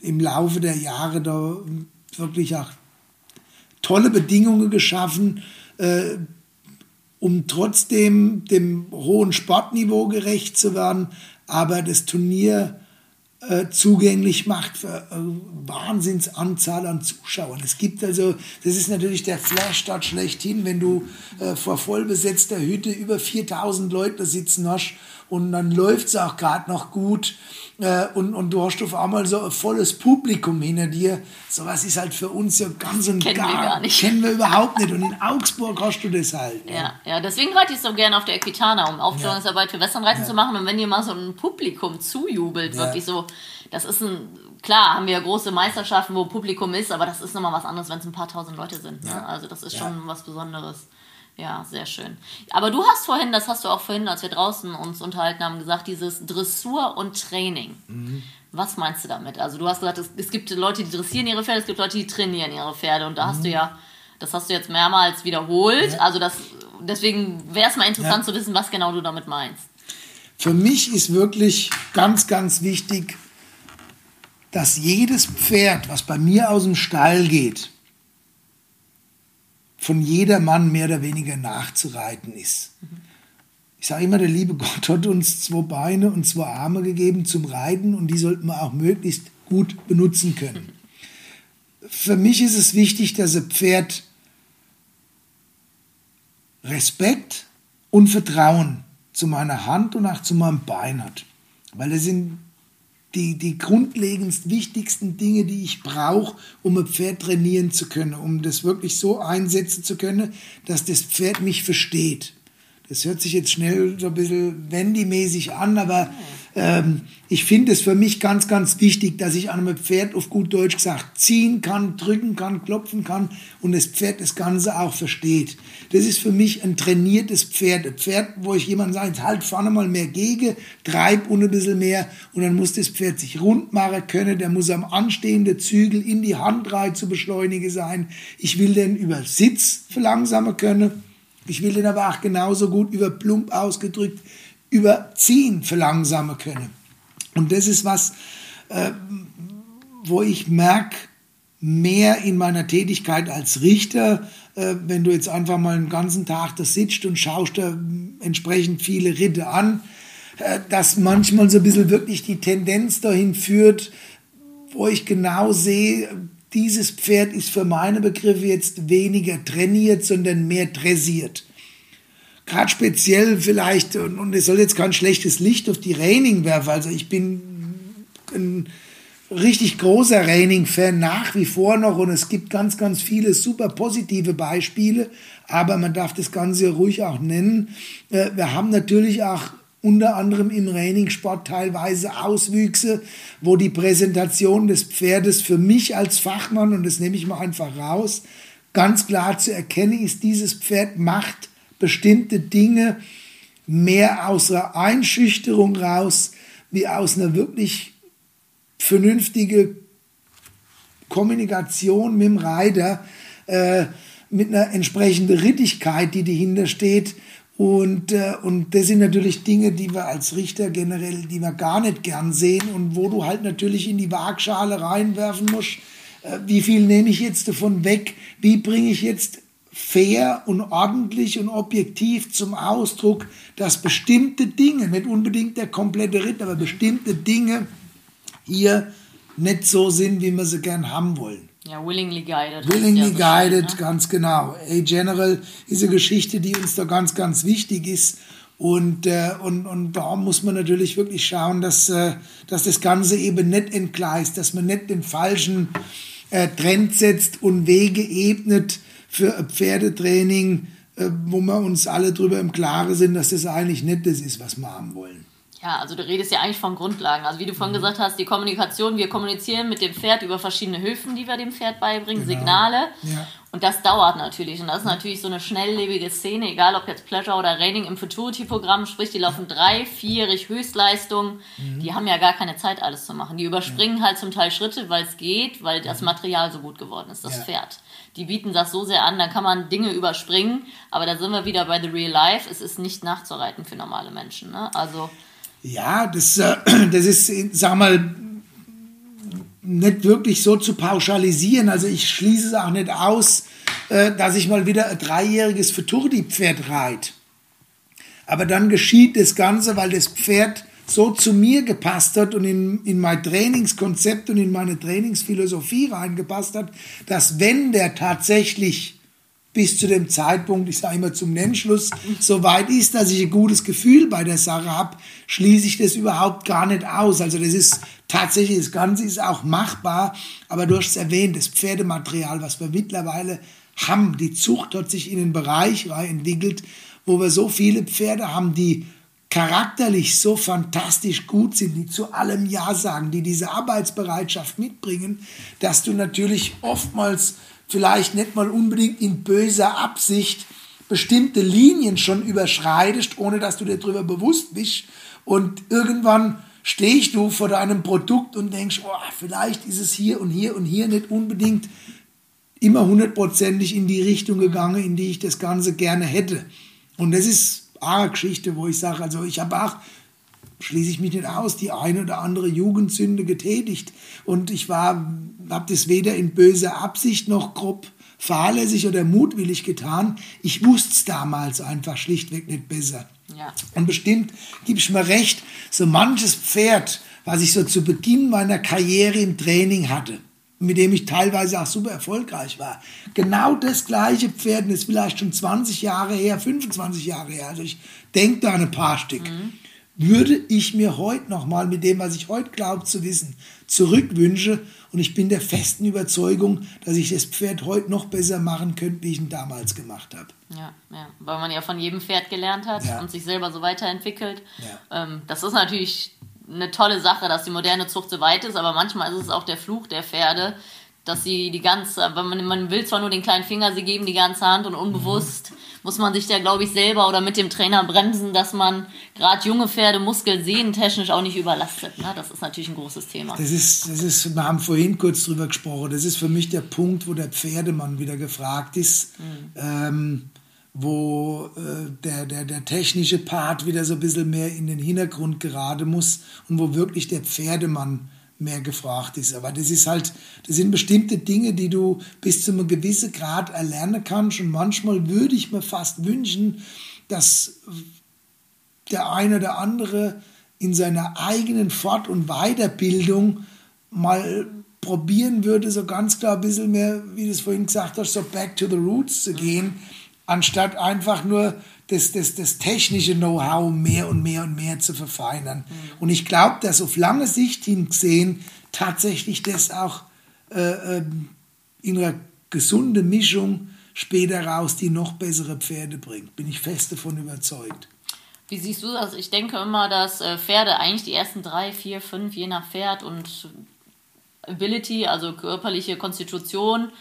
im Laufe der Jahre da wirklich auch tolle Bedingungen geschaffen, äh, um trotzdem dem hohen Sportniveau gerecht zu werden, aber das Turnier äh, zugänglich macht für äh, Wahnsinnsanzahl an Zuschauern. Es gibt also, das ist natürlich der Flash dort schlechthin, wenn du äh, vor vollbesetzter Hütte über 4000 Leute sitzen hast und dann läuft es auch gerade noch gut äh, und, und du hast auf einmal so ein volles Publikum hinter dir. Sowas ist halt für uns ja ganz und
kennen
gar,
wir gar nicht.
Kennen wir überhaupt nicht. Und in Augsburg hast du das halt.
Ja, ja, ja deswegen reite ich so gerne auf der Equitana, um Aufklärungsarbeit für Westernreiten ja. zu machen. Und wenn dir mal so ein Publikum zujubelt, ja. wirklich so, das ist ein, klar, haben wir ja große Meisterschaften, wo Publikum ist, aber das ist nochmal was anderes, wenn es ein paar tausend Leute sind. Ne? Also das ist schon was Besonderes. Ja, sehr schön. Aber du hast vorhin, das hast du auch vorhin, als wir draußen uns unterhalten haben, gesagt, dieses Dressur und Training. Mhm. Was meinst du damit? Also du hast gesagt, es, es, gibt Leute, die dressieren ihre Pferde, es gibt Leute, die trainieren ihre Pferde. Und da mhm. hast du mhm. ja, das hast du jetzt mehrmals wiederholt. Ja. Also das, deswegen wäre es mal interessant ja. zu wissen, was genau du damit meinst.
Für mich ist wirklich ganz, ganz wichtig, dass jedes Pferd, was bei mir aus dem Stall geht, von jedermann mehr oder weniger nachzureiten ist. Ich sage immer, der liebe Gott hat uns zwei Beine und zwei Arme gegeben zum Reiten und die sollten wir auch möglichst gut benutzen können. Für mich ist es wichtig, dass ein Pferd Respekt und Vertrauen zu meiner Hand und auch zu meinem Bein hat. Weil das sind die, die grundlegendst wichtigsten Dinge, die ich brauche, um ein Pferd trainieren zu können, um das wirklich so einsetzen zu können, dass das Pferd mich versteht. Das hört sich jetzt schnell so ein bisschen Wendy-mäßig an, aber ähm, ich finde es für mich ganz, ganz wichtig, dass ich an einem Pferd auf gut Deutsch gesagt ziehen kann, drücken kann, klopfen kann und das Pferd das Ganze auch versteht. Das ist für mich ein trainiertes Pferd. Ein Pferd, wo ich jemand sage, halt vorne mal mehr gegen, treib und ein bisschen mehr und dann muss das Pferd sich rund machen können. Der muss am anstehenden Zügel in die Handreihe zu beschleunigen sein. Ich will den über Sitz verlangsamen können ich will den aber auch genauso gut über plump ausgedrückt überziehen verlangsamen können. Und das ist was, äh, wo ich merke, mehr in meiner Tätigkeit als Richter, äh, wenn du jetzt einfach mal einen ganzen Tag da sitzt und schaust da entsprechend viele Ritte an, äh, dass manchmal so ein bisschen wirklich die Tendenz dahin führt, wo ich genau sehe, dieses Pferd ist für meine Begriffe jetzt weniger trainiert, sondern mehr dressiert. Gerade speziell vielleicht, und es soll jetzt kein schlechtes Licht auf die Reining werfen, also ich bin ein richtig großer Reining-Fan nach wie vor noch und es gibt ganz, ganz viele super positive Beispiele, aber man darf das Ganze ruhig auch nennen. Äh, wir haben natürlich auch unter anderem im Trainingssport teilweise Auswüchse, wo die Präsentation des Pferdes für mich als Fachmann, und das nehme ich mal einfach raus, ganz klar zu erkennen ist, dieses Pferd macht bestimmte Dinge mehr aus einer Einschüchterung raus, wie aus einer wirklich vernünftige Kommunikation mit dem Reiter, äh, mit einer entsprechenden Rittigkeit, die dahinter steht, und, äh, und das sind natürlich Dinge, die wir als Richter generell, die wir gar nicht gern sehen und wo du halt natürlich in die Waagschale reinwerfen musst, äh, wie viel nehme ich jetzt davon weg, wie bringe ich jetzt fair und ordentlich und objektiv zum Ausdruck, dass bestimmte Dinge, nicht unbedingt der komplette Ritt, aber bestimmte Dinge hier nicht so sind, wie wir sie gern haben wollen.
Ja, willingly guided.
Willingly ja guided, ne? ganz genau. A General ist eine Geschichte, die uns da ganz, ganz wichtig ist. Und, äh, und, und da muss man natürlich wirklich schauen, dass, äh, dass das Ganze eben nicht entgleist, dass man nicht den falschen äh, Trend setzt und Wege ebnet für Pferdetraining, äh, wo wir uns alle darüber im Klaren sind, dass das eigentlich nicht das ist, was wir haben wollen.
Ja, also du redest ja eigentlich von Grundlagen. Also wie du vorhin mhm. gesagt hast, die Kommunikation, wir kommunizieren mit dem Pferd über verschiedene Hilfen, die wir dem Pferd beibringen, genau. Signale. Ja. Und das dauert natürlich. Und das ist natürlich so eine schnelllebige Szene, egal ob jetzt Pleasure oder Raining im Futurity-Programm, sprich, die laufen drei, vierig Höchstleistung. Mhm. Die haben ja gar keine Zeit, alles zu machen. Die überspringen ja. halt zum Teil Schritte, weil es geht, weil das mhm. Material so gut geworden ist, das ja. Pferd. Die bieten das so sehr an, da kann man Dinge überspringen. Aber da sind wir wieder bei The Real Life. Es ist nicht nachzureiten für normale Menschen. Ne? Also
ja, das, äh, *clears throat* das ist, sag mal, nicht wirklich so zu pauschalisieren. Also ich schließe es auch nicht aus, äh, dass ich mal wieder ein dreijähriges Futurdi-Pferd reite. Aber dann geschieht das Ganze, weil das Pferd so zu mir gepasst hat und in, in mein Trainingskonzept und in meine Trainingsphilosophie reingepasst hat, dass wenn der tatsächlich bis zu dem Zeitpunkt, ich sage immer zum Nennschluss, so weit ist, dass ich ein gutes Gefühl bei der Sache habe, schließe ich das überhaupt gar nicht aus. Also das ist tatsächlich, das Ganze ist auch machbar, aber du hast es erwähnt, das Pferdematerial, was wir mittlerweile haben, die Zucht hat sich in den Bereich entwickelt, wo wir so viele Pferde haben, die charakterlich so fantastisch gut sind, die zu allem Ja sagen, die diese Arbeitsbereitschaft mitbringen, dass du natürlich oftmals vielleicht nicht mal unbedingt in böser Absicht bestimmte Linien schon überschreitest, ohne dass du dir darüber bewusst bist. Und irgendwann stehst du vor deinem Produkt und denkst, oh, vielleicht ist es hier und hier und hier nicht unbedingt immer hundertprozentig in die Richtung gegangen, in die ich das Ganze gerne hätte. Und das ist Geschichte, wo ich sage, also ich habe auch schließe ich mich nicht aus, die eine oder andere Jugendsünde getätigt. Und ich war, habe das weder in böser Absicht noch grob fahrlässig oder mutwillig getan. Ich wusste es damals einfach schlichtweg nicht besser. Ja. Und bestimmt gebe ich mir recht, so manches Pferd, was ich so zu Beginn meiner Karriere im Training hatte, mit dem ich teilweise auch super erfolgreich war. Genau das gleiche Pferd, das ist vielleicht schon 20 Jahre her, 25 Jahre her. Also ich denke da an ein paar Stück. Mhm würde ich mir heute nochmal mit dem, was ich heute glaube zu wissen, zurückwünsche. Und ich bin der festen Überzeugung, dass ich das Pferd heute noch besser machen könnte, wie ich ihn damals gemacht habe.
Ja, ja, weil man ja von jedem Pferd gelernt hat ja. und sich selber so weiterentwickelt. Ja. Ähm, das ist natürlich eine tolle Sache, dass die moderne Zucht so weit ist, aber manchmal ist es auch der Fluch der Pferde, dass sie die ganze, man, man will zwar nur den kleinen Finger, sie geben die ganze Hand und unbewusst mhm. muss man sich da, glaube ich, selber oder mit dem Trainer bremsen, dass man gerade junge Pferde muskelsehnentechnisch auch nicht überlastet. Ne? Das ist natürlich ein großes Thema.
Das ist, das ist, wir haben vorhin kurz drüber gesprochen, das ist für mich der Punkt, wo der Pferdemann wieder gefragt ist. Mhm. Ähm, wo äh, der, der, der technische Part wieder so ein bisschen mehr in den Hintergrund gerade muss und wo wirklich der Pferdemann mehr gefragt ist. Aber das ist halt, das sind bestimmte Dinge, die du bis zu einem gewissen Grad erlernen kannst. Und manchmal würde ich mir fast wünschen, dass der eine oder andere in seiner eigenen Fort- und Weiterbildung mal probieren würde, so ganz klar ein bisschen mehr, wie du es vorhin gesagt hast, so back to the roots zu gehen, anstatt einfach nur das, das, das technische Know-how mehr und mehr und mehr zu verfeinern. Mhm. Und ich glaube, dass auf lange Sicht hingesehen tatsächlich das auch äh, ähm, in einer gesunden Mischung später raus die noch bessere Pferde bringt. Bin ich fest davon überzeugt.
Wie siehst du das? Ich denke immer, dass äh, Pferde eigentlich die ersten drei, vier, fünf, je nach Pferd und Ability, also körperliche Konstitution,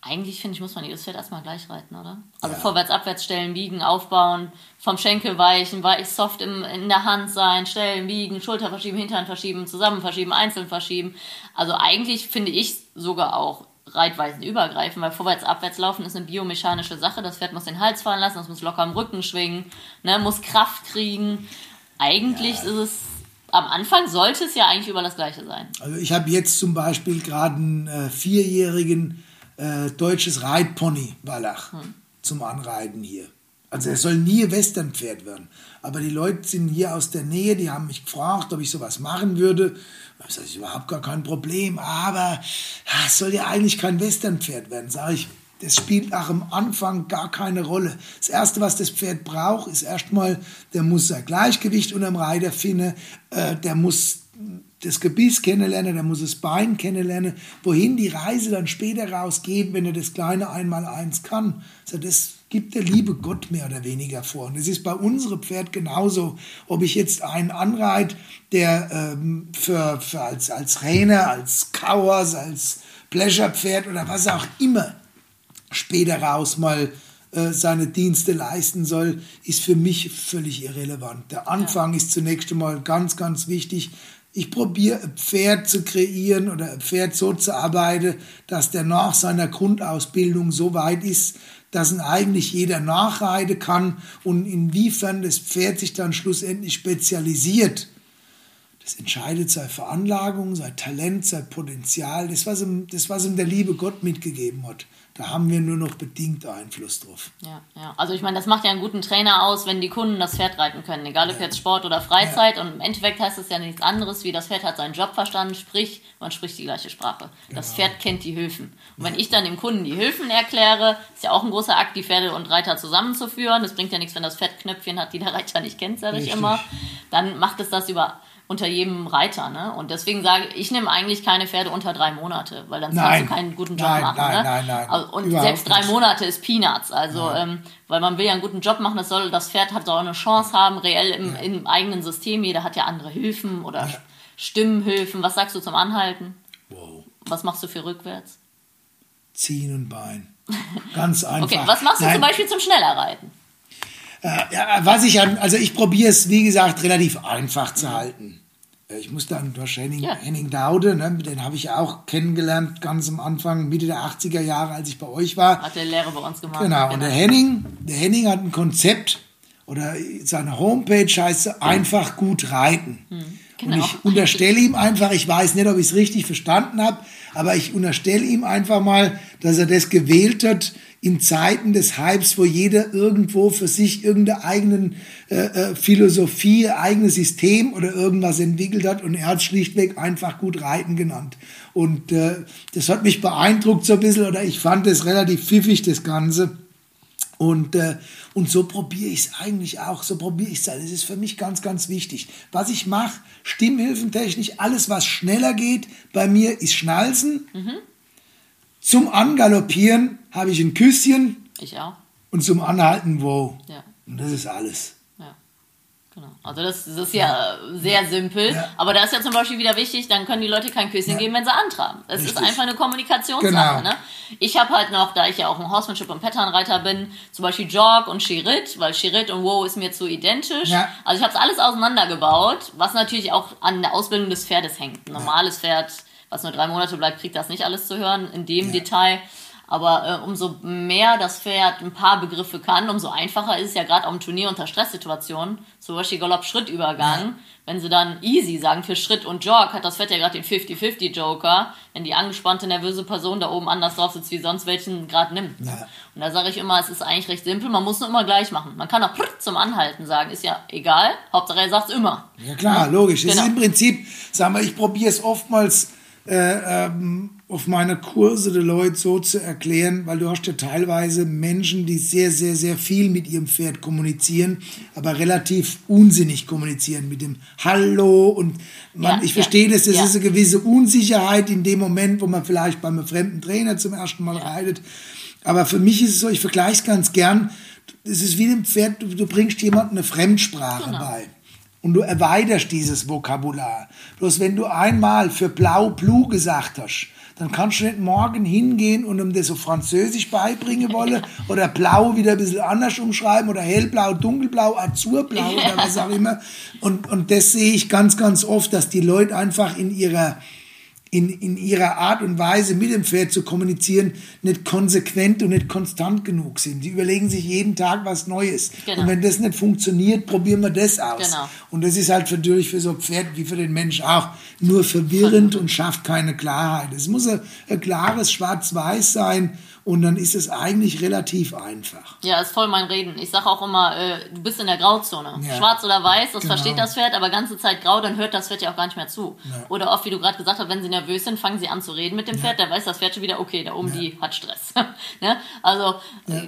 eigentlich finde ich, muss man jedes Pferd erstmal gleich reiten, oder? Also ja. vorwärts, abwärts stellen, biegen, aufbauen, vom Schenkel weichen, weich, soft im, in der Hand sein, stellen, biegen, Schulter verschieben, Hintern verschieben, zusammen verschieben, einzeln verschieben. Also eigentlich finde ich sogar auch Reitweisen übergreifen, weil vorwärts, abwärts laufen ist eine biomechanische Sache. Das Pferd muss den Hals fallen lassen, das muss locker am Rücken schwingen, ne, muss Kraft kriegen. Eigentlich ja. ist es am Anfang sollte es ja eigentlich über das Gleiche sein.
Also ich habe jetzt zum Beispiel gerade einen äh, vierjährigen äh, deutsches Reitpony Wallach hm. zum Anreiten hier. Also er soll nie Westernpferd werden. Aber die Leute sind hier aus der Nähe, die haben mich gefragt, ob ich sowas machen würde. Ich sage, überhaupt gar kein Problem, aber es soll ja eigentlich kein Westernpferd werden. Sage ich, das spielt auch am Anfang gar keine Rolle. Das Erste, was das Pferd braucht, ist erstmal, der muss sein Gleichgewicht unterm Reiter finden, äh, der muss das Gebiss kennenlernen, der muss das Bein kennenlernen, wohin die Reise dann später rausgeht, wenn er das kleine Einmaleins kann. Also das gibt der liebe Gott mehr oder weniger vor. Und das ist bei unserem Pferd genauso. Ob ich jetzt einen anreit, der ähm, für, für als, als Rainer, als Kauers, als Pleasure-Pferd oder was auch immer später raus mal äh, seine Dienste leisten soll, ist für mich völlig irrelevant. Der Anfang ja. ist zunächst einmal ganz, ganz wichtig. Ich probiere ein Pferd zu kreieren oder ein Pferd so zu arbeiten, dass der nach seiner Grundausbildung so weit ist, dass ihn eigentlich jeder nachreiten kann und inwiefern das Pferd sich dann schlussendlich spezialisiert. Das entscheidet seine Veranlagung, sein Talent, sein Potenzial, das was, ihm, das, was ihm der liebe Gott mitgegeben hat. Da haben wir nur noch bedingt Einfluss drauf.
Ja, ja. Also ich meine, das macht ja einen guten Trainer aus, wenn die Kunden das Pferd reiten können, egal ob jetzt Sport oder Freizeit. Ja. Und im Endeffekt heißt es ja nichts anderes, wie das Pferd hat seinen Job verstanden, sprich, man spricht die gleiche Sprache. Genau. Das Pferd kennt die Hilfen. Und wenn ich dann dem Kunden die Hilfen erkläre, ist ja auch ein großer Akt, die Pferde und Reiter zusammenzuführen. Das bringt ja nichts, wenn das Pferd Knöpfchen hat, die der Reiter nicht kennt, sage ich immer. Dann macht es das über unter jedem Reiter. Ne? Und deswegen sage ich, ich nehme eigentlich keine Pferde unter drei Monate, weil dann kannst du keinen guten Job
nein,
machen.
Nein,
ne?
nein, nein,
also, Und Überhaupt selbst drei nicht. Monate ist Peanuts. Also, ähm, weil man will ja einen guten Job machen, das soll, das Pferd hat auch eine Chance haben, reell im, ja. im eigenen System. Jeder hat ja andere Hilfen oder ja. Stimmenhilfen. Was sagst du zum Anhalten? Wow. Was machst du für rückwärts?
Ziehen und Bein. Ganz *laughs* einfach.
okay, was machst du Nein. zum Beispiel zum Schnellerreiten?
Äh, ja, was ich an, also ich probiere es, wie gesagt, relativ einfach zu halten. Äh, ich muss dann durch Henning, ja. Henning Daude, ne, den habe ich auch kennengelernt, ganz am Anfang, Mitte der 80er Jahre, als ich bei euch war.
Hat der Lehre bei uns gemacht.
Genau, und der genau. Henning, der Henning hat ein Konzept, oder seine Homepage heißt einfach gut reiten. Hm, genau. Und ich unterstelle ihm einfach, ich weiß nicht, ob ich es richtig verstanden habe, aber ich unterstelle ihm einfach mal, dass er das gewählt hat, in Zeiten des Hypes, wo jeder irgendwo für sich irgendeine eigene äh, äh, Philosophie, eigenes System oder irgendwas entwickelt hat und er hat schlichtweg einfach gut Reiten genannt. Und äh, das hat mich beeindruckt so ein bisschen oder ich fand es relativ pfiffig, das Ganze. Und, äh, und so probiere ich es eigentlich auch, so probiere ich es. Das ist für mich ganz, ganz wichtig. Was ich mache, stimmhilfentechnisch, alles was schneller geht, bei mir ist Schnalzen. Mhm. Zum Angaloppieren habe ich ein Küsschen.
Ich auch.
Und zum Anhalten wow. Ja. Und das ist alles.
Ja. Genau. Also das, das ist ja, sehr simpel. Ja. Aber da ist ja zum Beispiel wieder wichtig, dann können die Leute kein Küsschen ja. geben, wenn sie antraben. Es ist einfach eine Kommunikationssache. Genau. Ne? Ich habe halt noch, da ich ja auch ein Horsemanship und Patternreiter bin, zum Beispiel Jog und Chirit, weil Chirit und Wow ist mir zu identisch. Ja. Also ich habe es alles auseinandergebaut, was natürlich auch an der Ausbildung des Pferdes hängt. Ein normales Pferd, was nur drei Monate bleibt, kriegt das nicht alles zu hören in dem Detail. Aber äh, umso mehr das Pferd ein paar Begriffe kann, umso einfacher ist es ja gerade am Turnier unter Stresssituationen, zum Beispiel Galopp-Schrittübergang. Wenn sie dann easy sagen für Schritt und Jog, hat das Pferd ja gerade den 50-50-Joker, wenn die angespannte, nervöse Person da oben anders drauf sitzt, wie sonst welchen gerade nimmt. Ja. Und da sage ich immer, es ist eigentlich recht simpel, man muss nur immer gleich machen. Man kann auch zum Anhalten sagen, ist ja egal, Hauptsache er sagt es immer.
Ja klar, logisch. Genau. Das ist im Prinzip, sagen wir, ich probiere es oftmals äh, ähm, auf meine Kurse die Leute so zu erklären, weil du hast ja teilweise Menschen, die sehr, sehr, sehr viel mit ihrem Pferd kommunizieren, aber relativ unsinnig kommunizieren mit dem Hallo und man, ja, ich verstehe ja, das, das ja. ist eine gewisse Unsicherheit in dem Moment, wo man vielleicht bei einem fremden Trainer zum ersten Mal reitet. Aber für mich ist es so, ich vergleiche es ganz gern, es ist wie dem Pferd, du, du bringst jemandem eine Fremdsprache genau. bei und du erweiterst dieses Vokabular. Bloß wenn du einmal für blau blue gesagt hast, dann kannst du nicht morgen hingehen und um das so Französisch beibringen wollen oder blau wieder ein bisschen anders umschreiben oder hellblau, dunkelblau, azurblau oder was auch immer. Und, und das sehe ich ganz, ganz oft, dass die Leute einfach in ihrer in, in ihrer Art und Weise mit dem Pferd zu kommunizieren nicht konsequent und nicht konstant genug sind. Die überlegen sich jeden Tag was Neues. Genau. Und wenn das nicht funktioniert, probieren wir das aus. Genau. Und das ist halt natürlich für so ein Pferd wie für den Mensch auch nur verwirrend *laughs* und schafft keine Klarheit. Es muss ein, ein klares Schwarz-Weiß sein und dann ist es eigentlich relativ einfach.
Ja, ist voll mein Reden. Ich sage auch immer, äh, du bist in der Grauzone. Ja. Schwarz oder weiß, das genau. versteht das Pferd, aber ganze Zeit grau, dann hört das Pferd ja auch gar nicht mehr zu. Ja. Oder oft, wie du gerade gesagt hast, wenn sie nervös sind, fangen sie an zu reden mit dem ja. Pferd, da weiß das Pferd schon wieder, okay, da oben die hat Stress. *laughs* ne? Also,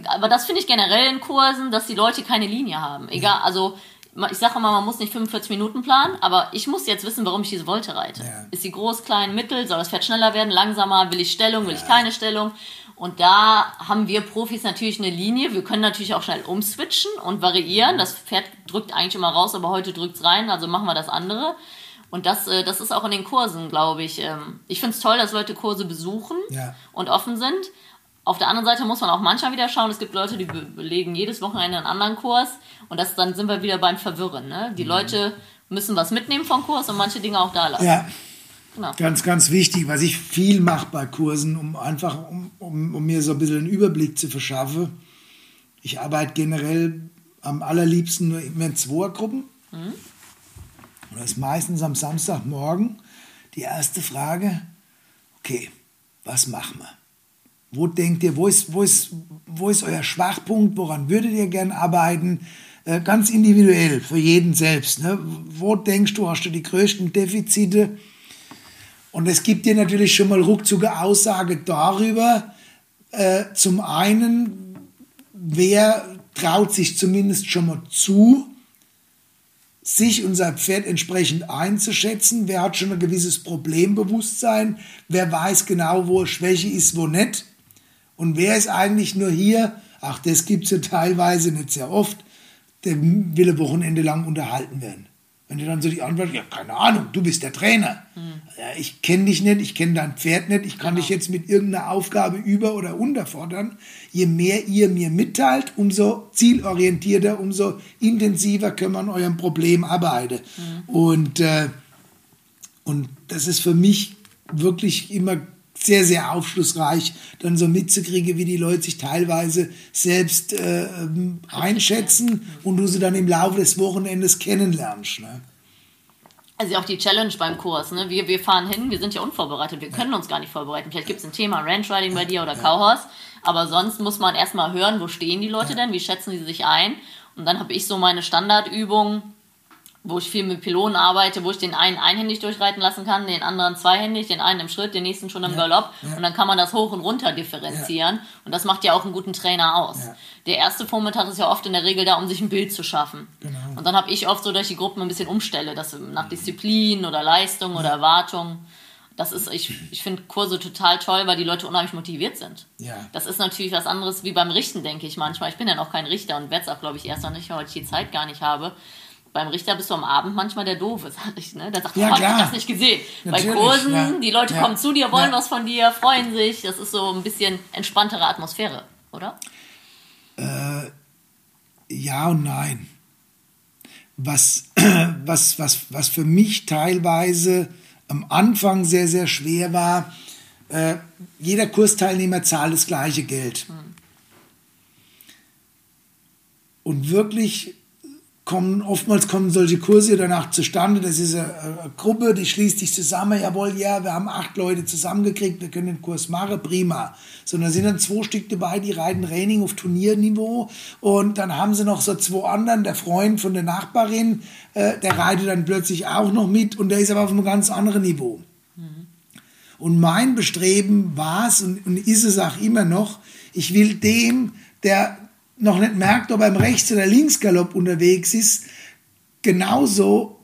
aber das finde ich generell in Kursen, dass die Leute keine Linie haben. Egal, also ich sage immer, man muss nicht 45 Minuten planen, aber ich muss jetzt wissen, warum ich diese Wolte reite. Ja. Ist sie groß, klein, mittel? Soll das Pferd schneller werden, langsamer? Will ich Stellung, will ja. ich keine Stellung? Und da haben wir Profis natürlich eine Linie. Wir können natürlich auch schnell umswitchen und variieren. Das Pferd drückt eigentlich immer raus, aber heute drückt es rein, also machen wir das andere. Und das, äh, das ist auch in den Kursen, glaube ich. Ähm, ich finde es toll, dass Leute Kurse besuchen ja. und offen sind. Auf der anderen Seite muss man auch manchmal wieder schauen, es gibt Leute, die belegen jedes Wochenende einen anderen Kurs und das, dann sind wir wieder beim Verwirren. Ne? Die mhm. Leute müssen was mitnehmen vom Kurs und manche Dinge auch da lassen.
Ja. Genau. Ganz, ganz wichtig, was ich viel mache bei Kursen, um einfach, um, um, um mir so ein bisschen einen Überblick zu verschaffen. Ich arbeite generell am allerliebsten nur immer in Zweiergruppen. Mhm. Und das ist meistens am Samstagmorgen die erste Frage, okay, was machen wir? Wo denkt ihr, wo ist, wo ist, wo ist euer Schwachpunkt? Woran würdet ihr gern arbeiten? Äh, ganz individuell für jeden selbst. Ne? Wo denkst du, hast du die größten Defizite? Und es gibt dir natürlich schon mal ruckzuck Aussage darüber, äh, zum einen, wer traut sich zumindest schon mal zu, sich und sein Pferd entsprechend einzuschätzen, wer hat schon ein gewisses Problembewusstsein, wer weiß genau, wo Schwäche ist, wo nicht. Und wer ist eigentlich nur hier, ach, das gibt es ja teilweise nicht sehr oft, der will ein Wochenende lang unterhalten werden. Wenn du dann so die Antwort, ja, keine Ahnung, du bist der Trainer. Mhm. Ja, ich kenne dich nicht, ich kenne dein Pferd nicht, ich kann genau. dich jetzt mit irgendeiner Aufgabe über- oder unterfordern. Je mehr ihr mir mitteilt, umso zielorientierter, umso intensiver können wir an eurem Problem arbeiten. Mhm. Und, äh, und das ist für mich wirklich immer sehr, sehr aufschlussreich, dann so mitzukriegen, wie die Leute sich teilweise selbst äh, ähm, einschätzen und du sie dann im Laufe des Wochenendes kennenlernst. Ne?
Also auch die Challenge beim Kurs. Ne? Wir, wir fahren hin, wir sind ja unvorbereitet, wir können uns gar nicht vorbereiten. Vielleicht gibt es ein Thema Ranch Riding bei dir oder. Cowhorse, aber sonst muss man erstmal hören, wo stehen die Leute denn, wie schätzen sie sich ein. Und dann habe ich so meine Standardübung, wo ich viel mit Pylonen arbeite, wo ich den einen einhändig durchreiten lassen kann, den anderen zweihändig, den einen im Schritt, den nächsten schon im ja, Galopp. Ja. Und dann kann man das hoch und runter differenzieren. Ja. Und das macht ja auch einen guten Trainer aus. Der erste Vormittag ist ja oft in der Regel da, um sich ein Bild zu schaffen. Genau. Und dann habe ich oft so, dass ich die Gruppen ein bisschen umstelle, dass nach Disziplin oder Leistung oder Erwartung. Das ist, ich, ich finde Kurse total toll, weil die Leute unheimlich motiviert sind. Ja. Das ist natürlich was anderes wie beim Richten, denke ich manchmal. Ich bin ja noch kein Richter und werde es auch, glaube ich, erst noch nicht, weil ich die Zeit gar nicht habe beim Richter bist du am Abend manchmal der Doofe, *laughs* sag ich, ne? Der sagt, ja, oh, ich das nicht gesehen. Natürlich, Bei Kursen, ja. die Leute ja. kommen zu dir, wollen ja. was von dir, freuen sich. Das ist so ein bisschen entspanntere Atmosphäre, oder?
Äh, ja und nein. Was, *clears throat* was, was, was für mich teilweise am Anfang sehr, sehr schwer war, äh, jeder Kursteilnehmer zahlt das gleiche Geld. Hm. Und wirklich kommen, oftmals kommen solche Kurse danach zustande. Das ist eine, eine, Gruppe, die schließt sich zusammen. Jawohl, ja, wir haben acht Leute zusammengekriegt, wir können den Kurs machen, prima. Sondern sind dann zwei Stück dabei, die reiten Training auf Turnierniveau. Und dann haben sie noch so zwei anderen, der Freund von der Nachbarin, äh, der reitet dann plötzlich auch noch mit und der ist aber auf einem ganz anderen Niveau. Mhm. Und mein Bestreben war es und, und ist es auch immer noch, ich will dem, der noch nicht merkt, ob er im Rechts- oder Linksgalopp unterwegs ist, genauso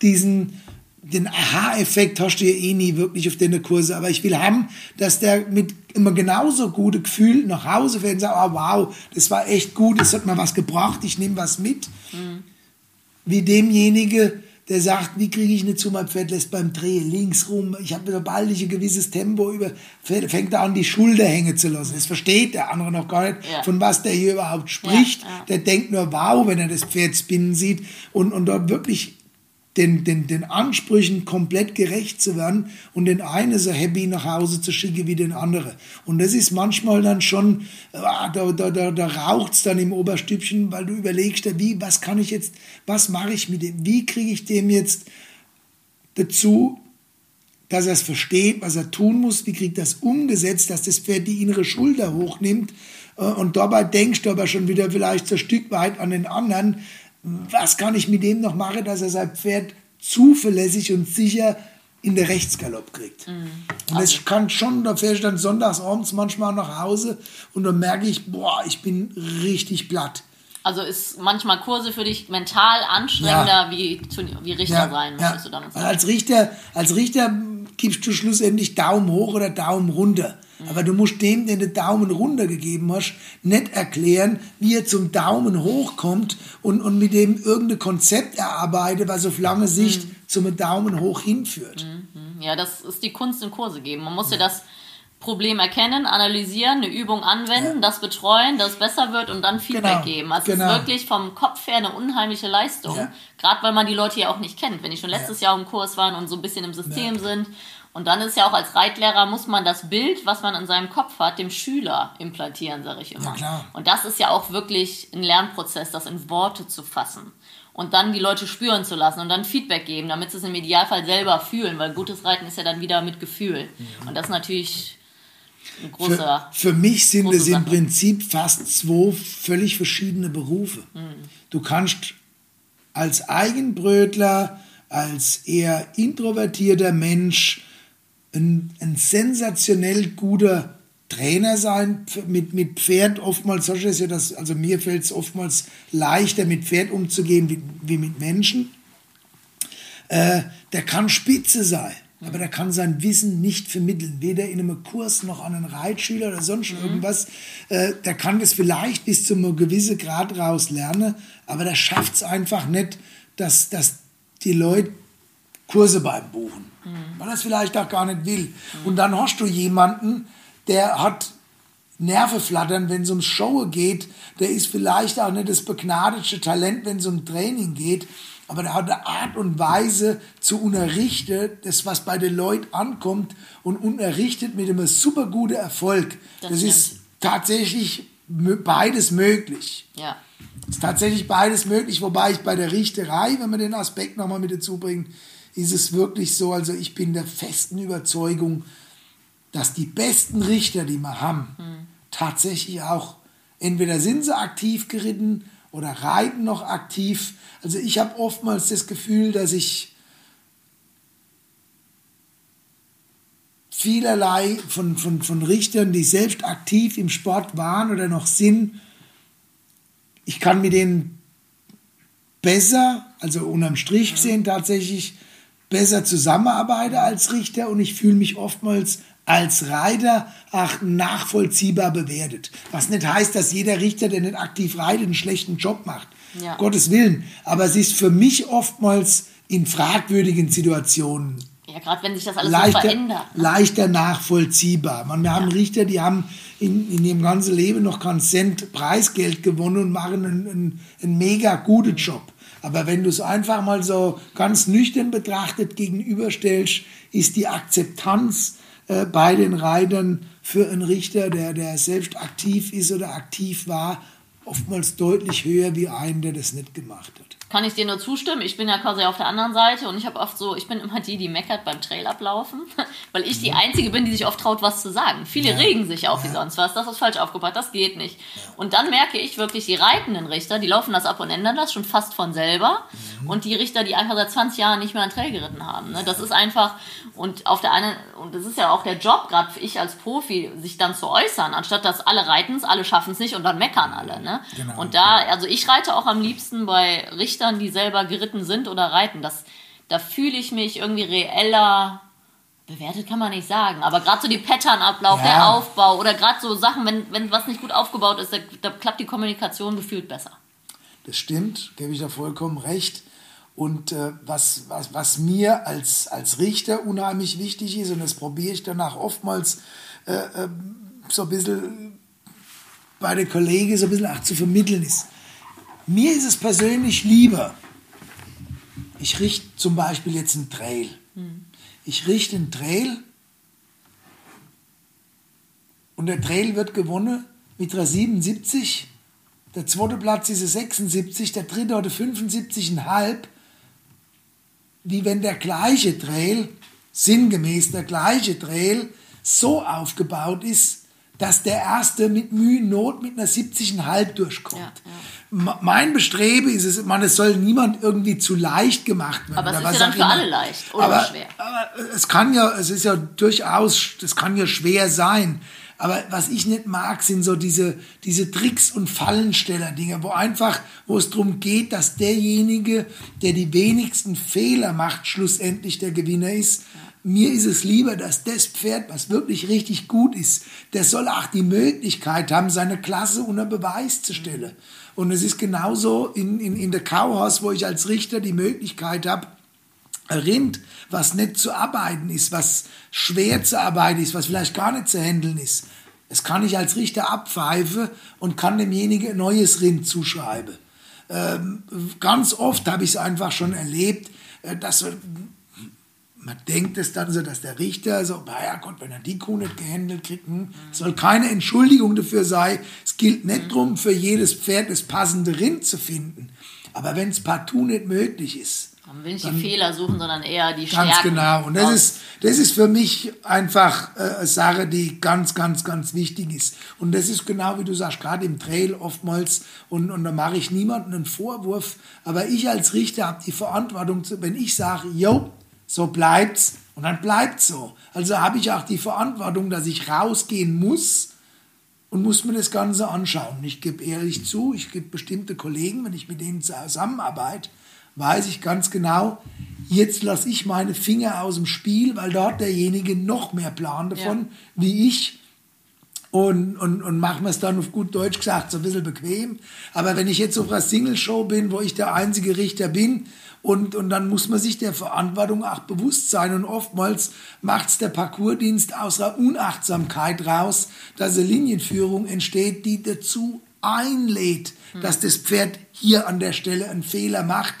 diesen den Aha-Effekt hast du ja eh nie wirklich auf deine Kurse, aber ich will haben, dass der mit immer genauso gute Gefühl nach Hause fährt und sagt, oh, wow, das war echt gut, das hat mir was gebracht, ich nehme was mit. Mhm. Wie demjenige, der sagt, wie kriege ich eine zu, mein Pferd lässt beim Drehen links rum, ich habe sobald ich ein gewisses Tempo über, fängt er an, die Schulter hängen zu lassen. Das versteht der andere noch gar nicht, ja. von was der hier überhaupt spricht. Ja, ja. Der denkt nur, wow, wenn er das Pferd spinnen sieht und, und dort wirklich den, den, den Ansprüchen komplett gerecht zu werden und den einen so happy nach Hause zu schicken wie den anderen. Und das ist manchmal dann schon, ah, da, da, da, da raucht es dann im Oberstübchen, weil du überlegst, wie, was kann ich jetzt, was mache ich mit dem, wie kriege ich dem jetzt dazu, dass er es versteht, was er tun muss, wie kriegt das umgesetzt, dass das Pferd die innere Schulter hochnimmt äh, und dabei denkst du aber schon wieder vielleicht so ein Stück weit an den anderen, was kann ich mit dem noch machen, dass er sein Pferd zuverlässig und sicher in der Rechtsgalopp kriegt. Mhm. Und das also. kann schon, da fähre ich dann sonntags abends manchmal nach Hause und dann merke ich, boah, ich bin richtig platt.
Also ist manchmal Kurse für dich mental anstrengender ja. wie, wie Richter ja, sein,
ja. du damit sagen. Als Richter, als Richter gibst du schlussendlich Daumen hoch oder Daumen runter. Aber du musst dem, der den Daumen runter gegeben hast, nicht erklären, wie er zum Daumen hoch kommt und, und mit dem irgendein Konzept erarbeitet, was auf lange Sicht mhm. zum Daumen hoch hinführt.
Mhm. Ja, das ist die Kunst in Kurse geben. Man muss ja das Problem erkennen, analysieren, eine Übung anwenden, ja. das betreuen, dass es besser wird und dann Feedback genau. geben. Also genau. es ist wirklich vom Kopf her eine unheimliche Leistung. Ja. Gerade weil man die Leute ja auch nicht kennt. Wenn die schon letztes ja. Jahr im Kurs waren und so ein bisschen im System sind und dann ist ja auch als Reitlehrer muss man das Bild, was man in seinem Kopf hat, dem Schüler implantieren, sage ich immer. Und das ist ja auch wirklich ein Lernprozess, das in Worte zu fassen und dann die Leute spüren zu lassen und dann Feedback geben, damit sie es im Idealfall selber fühlen, weil gutes Reiten ist ja dann wieder mit Gefühl. Und das ist natürlich.
Für, für mich sind es im Prinzip fast zwei völlig verschiedene Berufe. Mhm. Du kannst als Eigenbrötler, als eher introvertierter Mensch ein, ein sensationell guter Trainer sein mit, mit Pferd. Oftmals, so ist ja das, also mir fällt es oftmals leichter, mit Pferd umzugehen wie, wie mit Menschen. Äh, der kann spitze sein, aber der kann sein Wissen nicht vermitteln, weder in einem Kurs noch an einen Reitschüler oder sonst mhm. irgendwas. Äh, der kann das vielleicht bis zu einem gewissen Grad raus lernen, aber der schafft es einfach nicht, dass, dass die Leute Kurse beim Buchen, mhm. weil er es vielleicht auch gar nicht will. Mhm. Und dann hast du jemanden, der hat Nerven flattern, wenn es ums Show geht. Der ist vielleicht auch nicht das begnadete Talent, wenn es um Training geht. Aber der hat eine Art und Weise zu unterrichten, das was bei den Leuten ankommt und unterrichtet mit einem super guten Erfolg. Das, das ist tatsächlich beides möglich. Ja. ist tatsächlich beides möglich, wobei ich bei der Richterei, wenn man den Aspekt nochmal mit dazu bringt, ist es wirklich so, also ich bin der festen Überzeugung, dass die besten Richter, die wir haben, mhm. tatsächlich auch entweder sind sie aktiv geritten oder reiten noch aktiv. Also ich habe oftmals das Gefühl, dass ich vielerlei von, von, von Richtern, die selbst aktiv im Sport waren oder noch sind, ich kann mit denen besser, also unterm Strich gesehen tatsächlich, besser zusammenarbeite als Richter und ich fühle mich oftmals als Reiter auch nachvollziehbar bewertet. Was nicht heißt, dass jeder Richter, der nicht aktiv reitet, einen schlechten Job macht. Ja. Gottes Willen. Aber es ist für mich oftmals in fragwürdigen Situationen
ja, gerade wenn sich das alles leichter, so verändert.
Ne? Leichter nachvollziehbar. Man, wir haben Richter, die haben in, in ihrem ganzen Leben noch keinen Cent Preisgeld gewonnen und machen einen, einen, einen mega guten Job. Aber wenn du es einfach mal so ganz nüchtern betrachtet gegenüberstellst, ist die Akzeptanz äh, bei den Reitern für einen Richter, der, der selbst aktiv ist oder aktiv war, oftmals deutlich höher wie einen, der das nicht gemacht hat.
Kann ich dir nur zustimmen. Ich bin ja quasi auf der anderen Seite und ich habe oft so, ich bin immer die, die meckert beim Trailablaufen, *laughs* weil ich die Einzige bin, die sich oft traut, was zu sagen. Viele
Ja.
regen sich auf wie sonst was, das ist falsch aufgebracht, das geht nicht. Und dann merke ich wirklich, die reitenden Richter, die laufen das ab und ändern das schon fast von selber.
Mhm.
Und die Richter, die einfach seit 20 Jahren nicht mehr an Trail geritten haben. Ne? Das ist einfach, und auf der einen, und das ist ja auch der Job, gerade ich als Profi, sich dann zu äußern, anstatt dass alle reiten es, alle schaffen es nicht und dann meckern alle. Ne?
Genau.
Und da, also ich reite auch am liebsten bei Richtern, die selber geritten sind oder reiten. Das, da fühle ich mich irgendwie reeller. Bewertet kann man nicht sagen, aber gerade so die Patternablauf,
Ja.
der Aufbau oder gerade so Sachen, wenn, wenn was nicht gut aufgebaut ist, da, da klappt die Kommunikation gefühlt besser.
Das stimmt, gebe ich da vollkommen recht. Und äh, was, was, was mir als, als Richter unheimlich wichtig ist, und das probiere ich danach oftmals äh, äh, so ein bisschen bei den Kollegen so ein bisschen auch zu vermitteln ist. Mir ist es persönlich lieber, ich richte zum Beispiel jetzt einen Trail. Ich richte einen Trail und der Trail wird gewonnen mit einer 77. Der zweite Platz ist eine 76, der dritte oder 75,5. Wie wenn der gleiche Trail, sinngemäß der gleiche Trail, so aufgebaut ist, dass der erste mit Mühe Not mit einer 70,5 durchkommt.
Ja, ja.
Mein Bestreben ist es, man, es soll niemand irgendwie zu leicht gemacht werden.
Aber es ist ja dann für
immer.
alle leicht oder
aber,
schwer.
Aber es kann ja, es ist ja durchaus, das kann ja schwer sein. Aber was ich nicht mag, sind so diese, diese Tricks- und Fallensteller-Dinge, wo einfach, wo es darum geht, dass derjenige, der die wenigsten Fehler macht, schlussendlich der Gewinner ist. Mir ist es lieber, dass das Pferd, was wirklich richtig gut ist, der soll auch die Möglichkeit haben, seine Klasse unter Beweis zu stellen. Und es ist genauso in, in, in der Cowhouse, wo ich als Richter die Möglichkeit habe, ein Rind, was nicht zu arbeiten ist, was schwer zu arbeiten ist, was vielleicht gar nicht zu handeln ist, das kann ich als Richter abpfeifen und kann demjenigen ein neues Rind zuschreiben. Ähm, ganz oft habe ich es einfach schon erlebt, äh, dass man denkt es dann so, dass der Richter so, naja Gott, wenn er die Kuh nicht gehandelt kriegt, hm, soll keine Entschuldigung dafür sein. Es gilt nicht darum, für jedes Pferd das passende Rind zu finden. Aber wenn es partout nicht möglich ist,
Man will nicht die Fehler suchen, sondern eher die
Ganz
Stärken.
genau. Und das ist, das ist für mich einfach äh, eine Sache, die ganz, ganz, ganz wichtig ist. Und das ist genau wie du sagst, gerade im Trail oftmals, und, und da mache ich niemandem einen Vorwurf, aber ich als Richter habe die Verantwortung, wenn ich sage, jo, so bleibt's, und dann bleibt's so. Also habe ich auch die Verantwortung, dass ich rausgehen muss und muss mir das Ganze anschauen. Ich gebe ehrlich zu, ich gebe bestimmte Kollegen, wenn ich mit denen zusammenarbeite, weiß ich ganz genau, jetzt lasse ich meine Finger aus dem Spiel, weil dort derjenige noch mehr Plan davon, wie ich. Und, und, und machen wir es dann auf gut Deutsch gesagt so ein bisschen bequem. Aber wenn ich jetzt auf einer Single-Show bin, wo ich der einzige Richter bin, und, und dann muss man sich der Verantwortung auch bewusst sein. Und oftmals macht es der Parcoursdienst aus einer Unachtsamkeit raus, dass eine Linienführung entsteht, die dazu einlädt, dass das Pferd hier an der Stelle einen Fehler macht.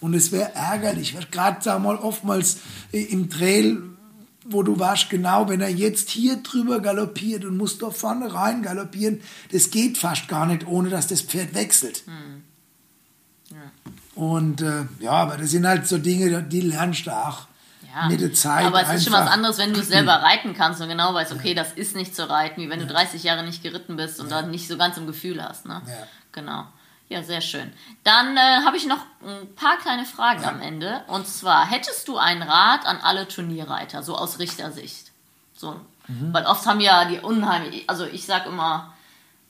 Und es wäre ärgerlich, gerade, sag mal, oftmals äh, im Trail wo du warst, genau, wenn er jetzt hier drüber galoppiert und muss da vorne rein galoppieren, das geht fast gar nicht, ohne dass das Pferd wechselt. Und äh, ja, aber das sind halt so Dinge, die lernst du auch
Ja.
mit der Zeit.
Aber es ist schon was anderes, wenn du es selber *clears throat* reiten kannst und genau weißt, okay, das ist nicht zu reiten, wie wenn du 30 Jahre nicht geritten bist und dann nicht so ganz im Gefühl hast. Ne?
Ja.
Genau. Ja, sehr schön. Dann äh, habe ich noch ein paar kleine Fragen am Ende. Und zwar, hättest du einen Rat an alle Turnierreiter, so aus Richtersicht? So,
Mhm.
Weil oft haben ja die unheimlich, also ich sag immer,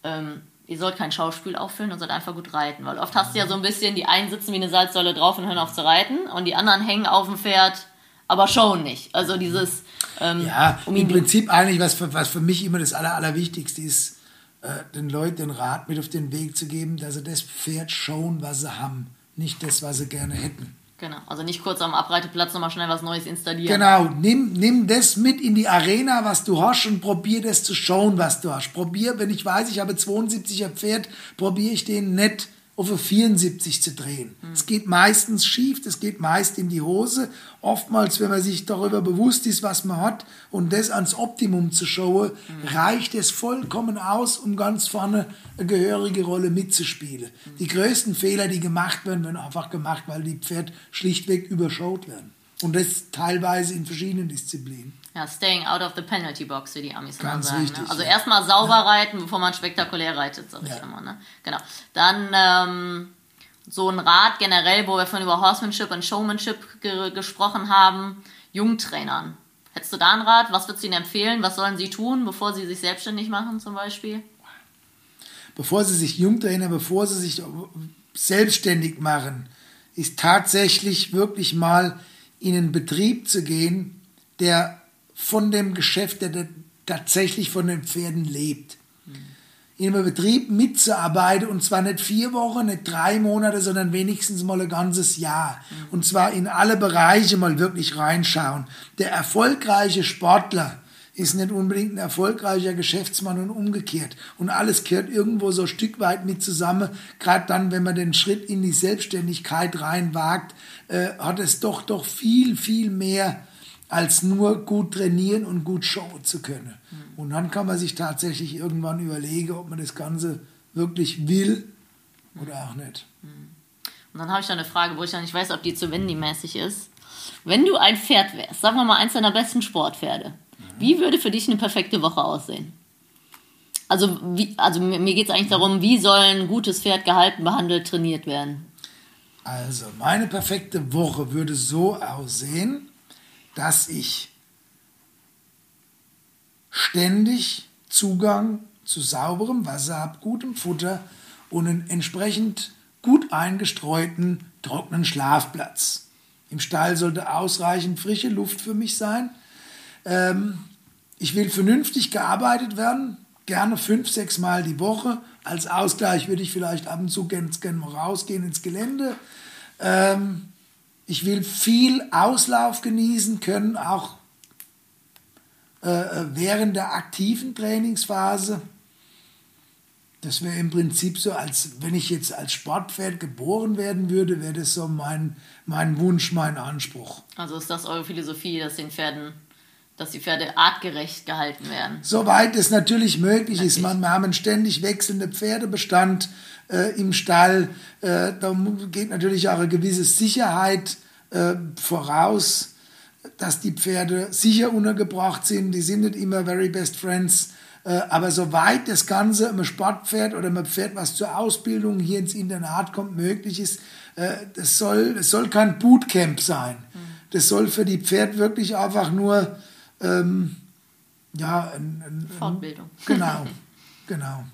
ähm, ihr sollt kein Schauspiel auffüllen und sollt einfach gut reiten. Weil oft hast du ja so ein bisschen, die einen sitzen wie eine Salzsäule drauf und hören auf zu reiten und die anderen hängen auf dem Pferd, aber schon nicht. Also dieses, ähm,
Ja,
um
im Prinzip eigentlich, was für, was für mich immer das Aller, Allerwichtigste ist, äh, den Leuten den Rat mit auf den Weg zu geben, dass sie das Pferd schauen, was sie haben, nicht das, was sie gerne hätten.
Genau, also nicht kurz am Abreiteplatz nochmal schnell was Neues installieren.
Genau, nimm, nimm das mit in die Arena, was du hast und probier das zu schauen, was du hast. Probier, wenn ich weiß, ich habe 72er Pferd, probiere ich den nicht auf eine 74 zu drehen. Es mhm. geht meistens schief, es geht meist in die Hose. Oftmals, wenn man sich darüber bewusst ist, was man hat und das ans Optimum zu schauen, mhm. reicht es vollkommen aus, um ganz vorne eine gehörige Rolle mitzuspielen. Mhm. Die größten Fehler, die gemacht werden, werden einfach gemacht, weil die Pferde schlichtweg überschaut werden. Und das teilweise in verschiedenen Disziplinen.
Ja, staying out of the penalty box, wie die Amis immer sagen. Wichtig, ne? Also ja. erstmal sauber ja. reiten, bevor man spektakulär reitet, sag ich ja. immer. Ne? Genau. Dann ähm, so ein Rat generell, wo wir von über Horsemanship und Showmanship ge gesprochen haben, Jungtrainern. Hättest du da einen Rat? Was würdest du ihnen empfehlen? Was sollen sie tun, bevor sie sich selbstständig machen zum Beispiel?
Bevor sie sich Jungtrainer, bevor sie sich selbstständig machen, ist tatsächlich wirklich mal in einen Betrieb zu gehen, der von dem Geschäft, der tatsächlich von den Pferden lebt. In einem Betrieb mitzuarbeiten und zwar nicht vier Wochen, nicht drei Monate, sondern wenigstens mal ein ganzes Jahr. Und zwar in alle Bereiche mal wirklich reinschauen. Der erfolgreiche Sportler ist nicht unbedingt ein erfolgreicher Geschäftsmann und umgekehrt. Und alles gehört irgendwo so ein Stück weit mit zusammen. Gerade dann, wenn man den Schritt in die Selbstständigkeit reinwagt, äh, hat es doch doch viel, viel mehr als nur gut trainieren und gut schauen zu können. Mhm. Und dann kann man sich tatsächlich irgendwann überlegen, ob man das Ganze wirklich will oder auch nicht. Mhm.
Und dann habe ich da eine Frage, wo ich dann nicht weiß, ob die zu Wendy-mäßig ist. Wenn du ein Pferd wärst, sagen wir mal eins deiner besten Sportpferde. Wie würde für dich eine perfekte Woche aussehen? Also, wie, also mir geht es eigentlich darum, wie soll ein gutes Pferd gehalten, behandelt, trainiert werden?
Also, meine perfekte Woche würde so aussehen, dass ich ständig Zugang zu sauberem Wasser habe, gutem Futter und einen entsprechend gut eingestreuten, trockenen Schlafplatz. Im Stall sollte ausreichend frische Luft für mich sein. Ähm, ich will vernünftig gearbeitet werden, gerne fünf, sechs Mal die Woche. Als Ausgleich würde ich vielleicht ab und zu gerne, gerne mal rausgehen ins Gelände. Ähm, ich will viel Auslauf genießen können, auch äh, äh, während der aktiven Trainingsphase. Das wäre im Prinzip so, als wenn ich jetzt als Sportpferd geboren werden würde, wäre das so mein, mein Wunsch, mein Anspruch.
Also ist das eure Philosophie, dass den Pferden dass die Pferde artgerecht gehalten werden.
Soweit es natürlich möglich natürlich. ist. Man, wir haben einen ständig wechselnden Pferdebestand äh, im Stall. Äh, da geht natürlich auch eine gewisse Sicherheit äh, voraus, dass die Pferde sicher untergebracht sind. Die sind nicht immer very best friends. Äh, aber soweit das Ganze einem Sportpferd oder einem Pferd, was zur Ausbildung hier ins Internat kommt, möglich ist, äh, das, soll, das soll kein Bootcamp sein. Mhm. Das soll für die Pferd wirklich einfach nur ähm, ja, ein, ein,
Fortbildung.
Genau, *laughs* genau.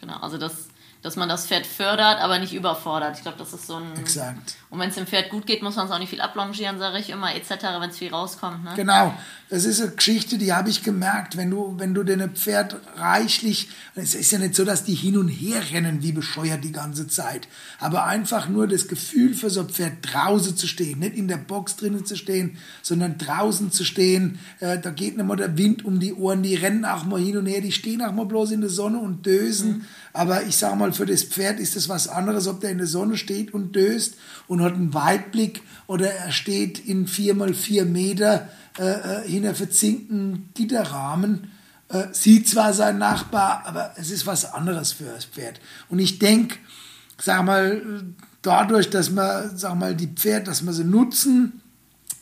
Genau, also das dass man das Pferd fördert, aber nicht überfordert. Ich glaube, das ist so ein.
Exakt.
Und wenn es dem Pferd gut geht, muss man es auch nicht viel ablongieren, sage ich immer, etc., wenn es viel rauskommt. Ne?
Genau. Das ist eine Geschichte, die habe ich gemerkt. Wenn du, wenn du dein Pferd reichlich. Es ist ja nicht so, dass die hin und her rennen wie bescheuert die ganze Zeit. Aber einfach nur das Gefühl für so ein Pferd draußen zu stehen. Nicht in der Box drinnen zu stehen, sondern draußen zu stehen. Äh, da geht nicht mal der Wind um die Ohren. Die rennen auch mal hin und her. Die stehen auch mal bloß in der Sonne und dösen. Mhm. Aber ich sage mal, für das Pferd ist es was anderes, ob der in der Sonne steht und döst und hat einen Weitblick oder er steht in vier mal vier Meter äh, äh hinter verzinkten Gitterrahmen. Äh, sieht zwar sein Nachbar, aber es ist was anderes für das Pferd. Und ich denke, sag mal, dadurch, dass wir, sag mal, die Pferde, dass wir sie nutzen,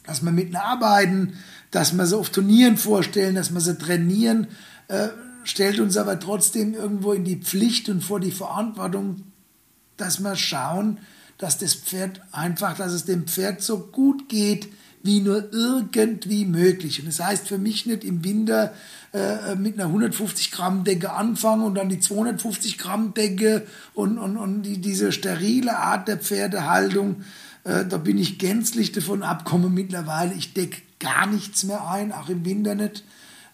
dass wir mit ihnen arbeiten, dass wir sie auf Turnieren vorstellen, dass wir sie trainieren, äh, stellt uns aber trotzdem irgendwo in die Pflicht und vor die Verantwortung, dass wir schauen, dass das Pferd einfach, dass es dem Pferd so gut geht, wie nur irgendwie möglich. Und das heißt für mich nicht im Winter äh, mit einer 150 Gramm Decke anfangen und dann die 250 Gramm Decke und, und, und die, diese sterile Art der Pferdehaltung. Äh, da bin ich gänzlich davon abgekommen mittlerweile. Ich decke gar nichts mehr ein, auch im Winter nicht.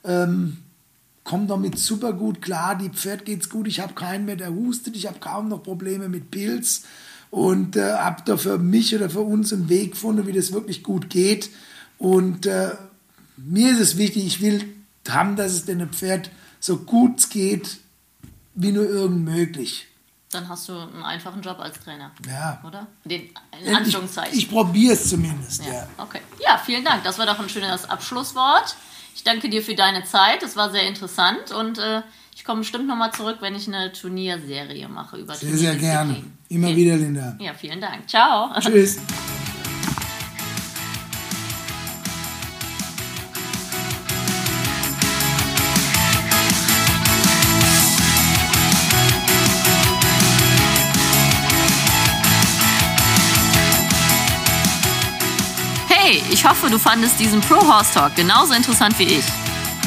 Ähm, komme damit super gut klar, die Pferd geht's gut, ich habe keinen mehr, der hustet, ich habe kaum noch Probleme mit Pilz und äh, habe da für mich oder für uns einen Weg gefunden, wie das wirklich gut geht. Und äh, mir ist es wichtig, ich will haben, dass es dem Pferd so gut geht, wie nur irgend möglich.
Dann hast du einen einfachen Job als Trainer.
Ja.
Oder? Den, in Anführungszeichen.
Ich, ich probiere es zumindest, ja.
ja. Okay. Ja, vielen Dank. Das war doch ein schönes Abschlusswort. Ich danke dir für deine Zeit. Es war sehr interessant und äh, ich komme bestimmt nochmal zurück, wenn ich eine Turnierserie mache über
Sehr, sehr gerne. Immer okay. wieder, Linda.
Ja, vielen Dank. Ciao.
Tschüss.
Hey, ich hoffe, du fandest diesen Pro Horse Talk genauso interessant wie ich.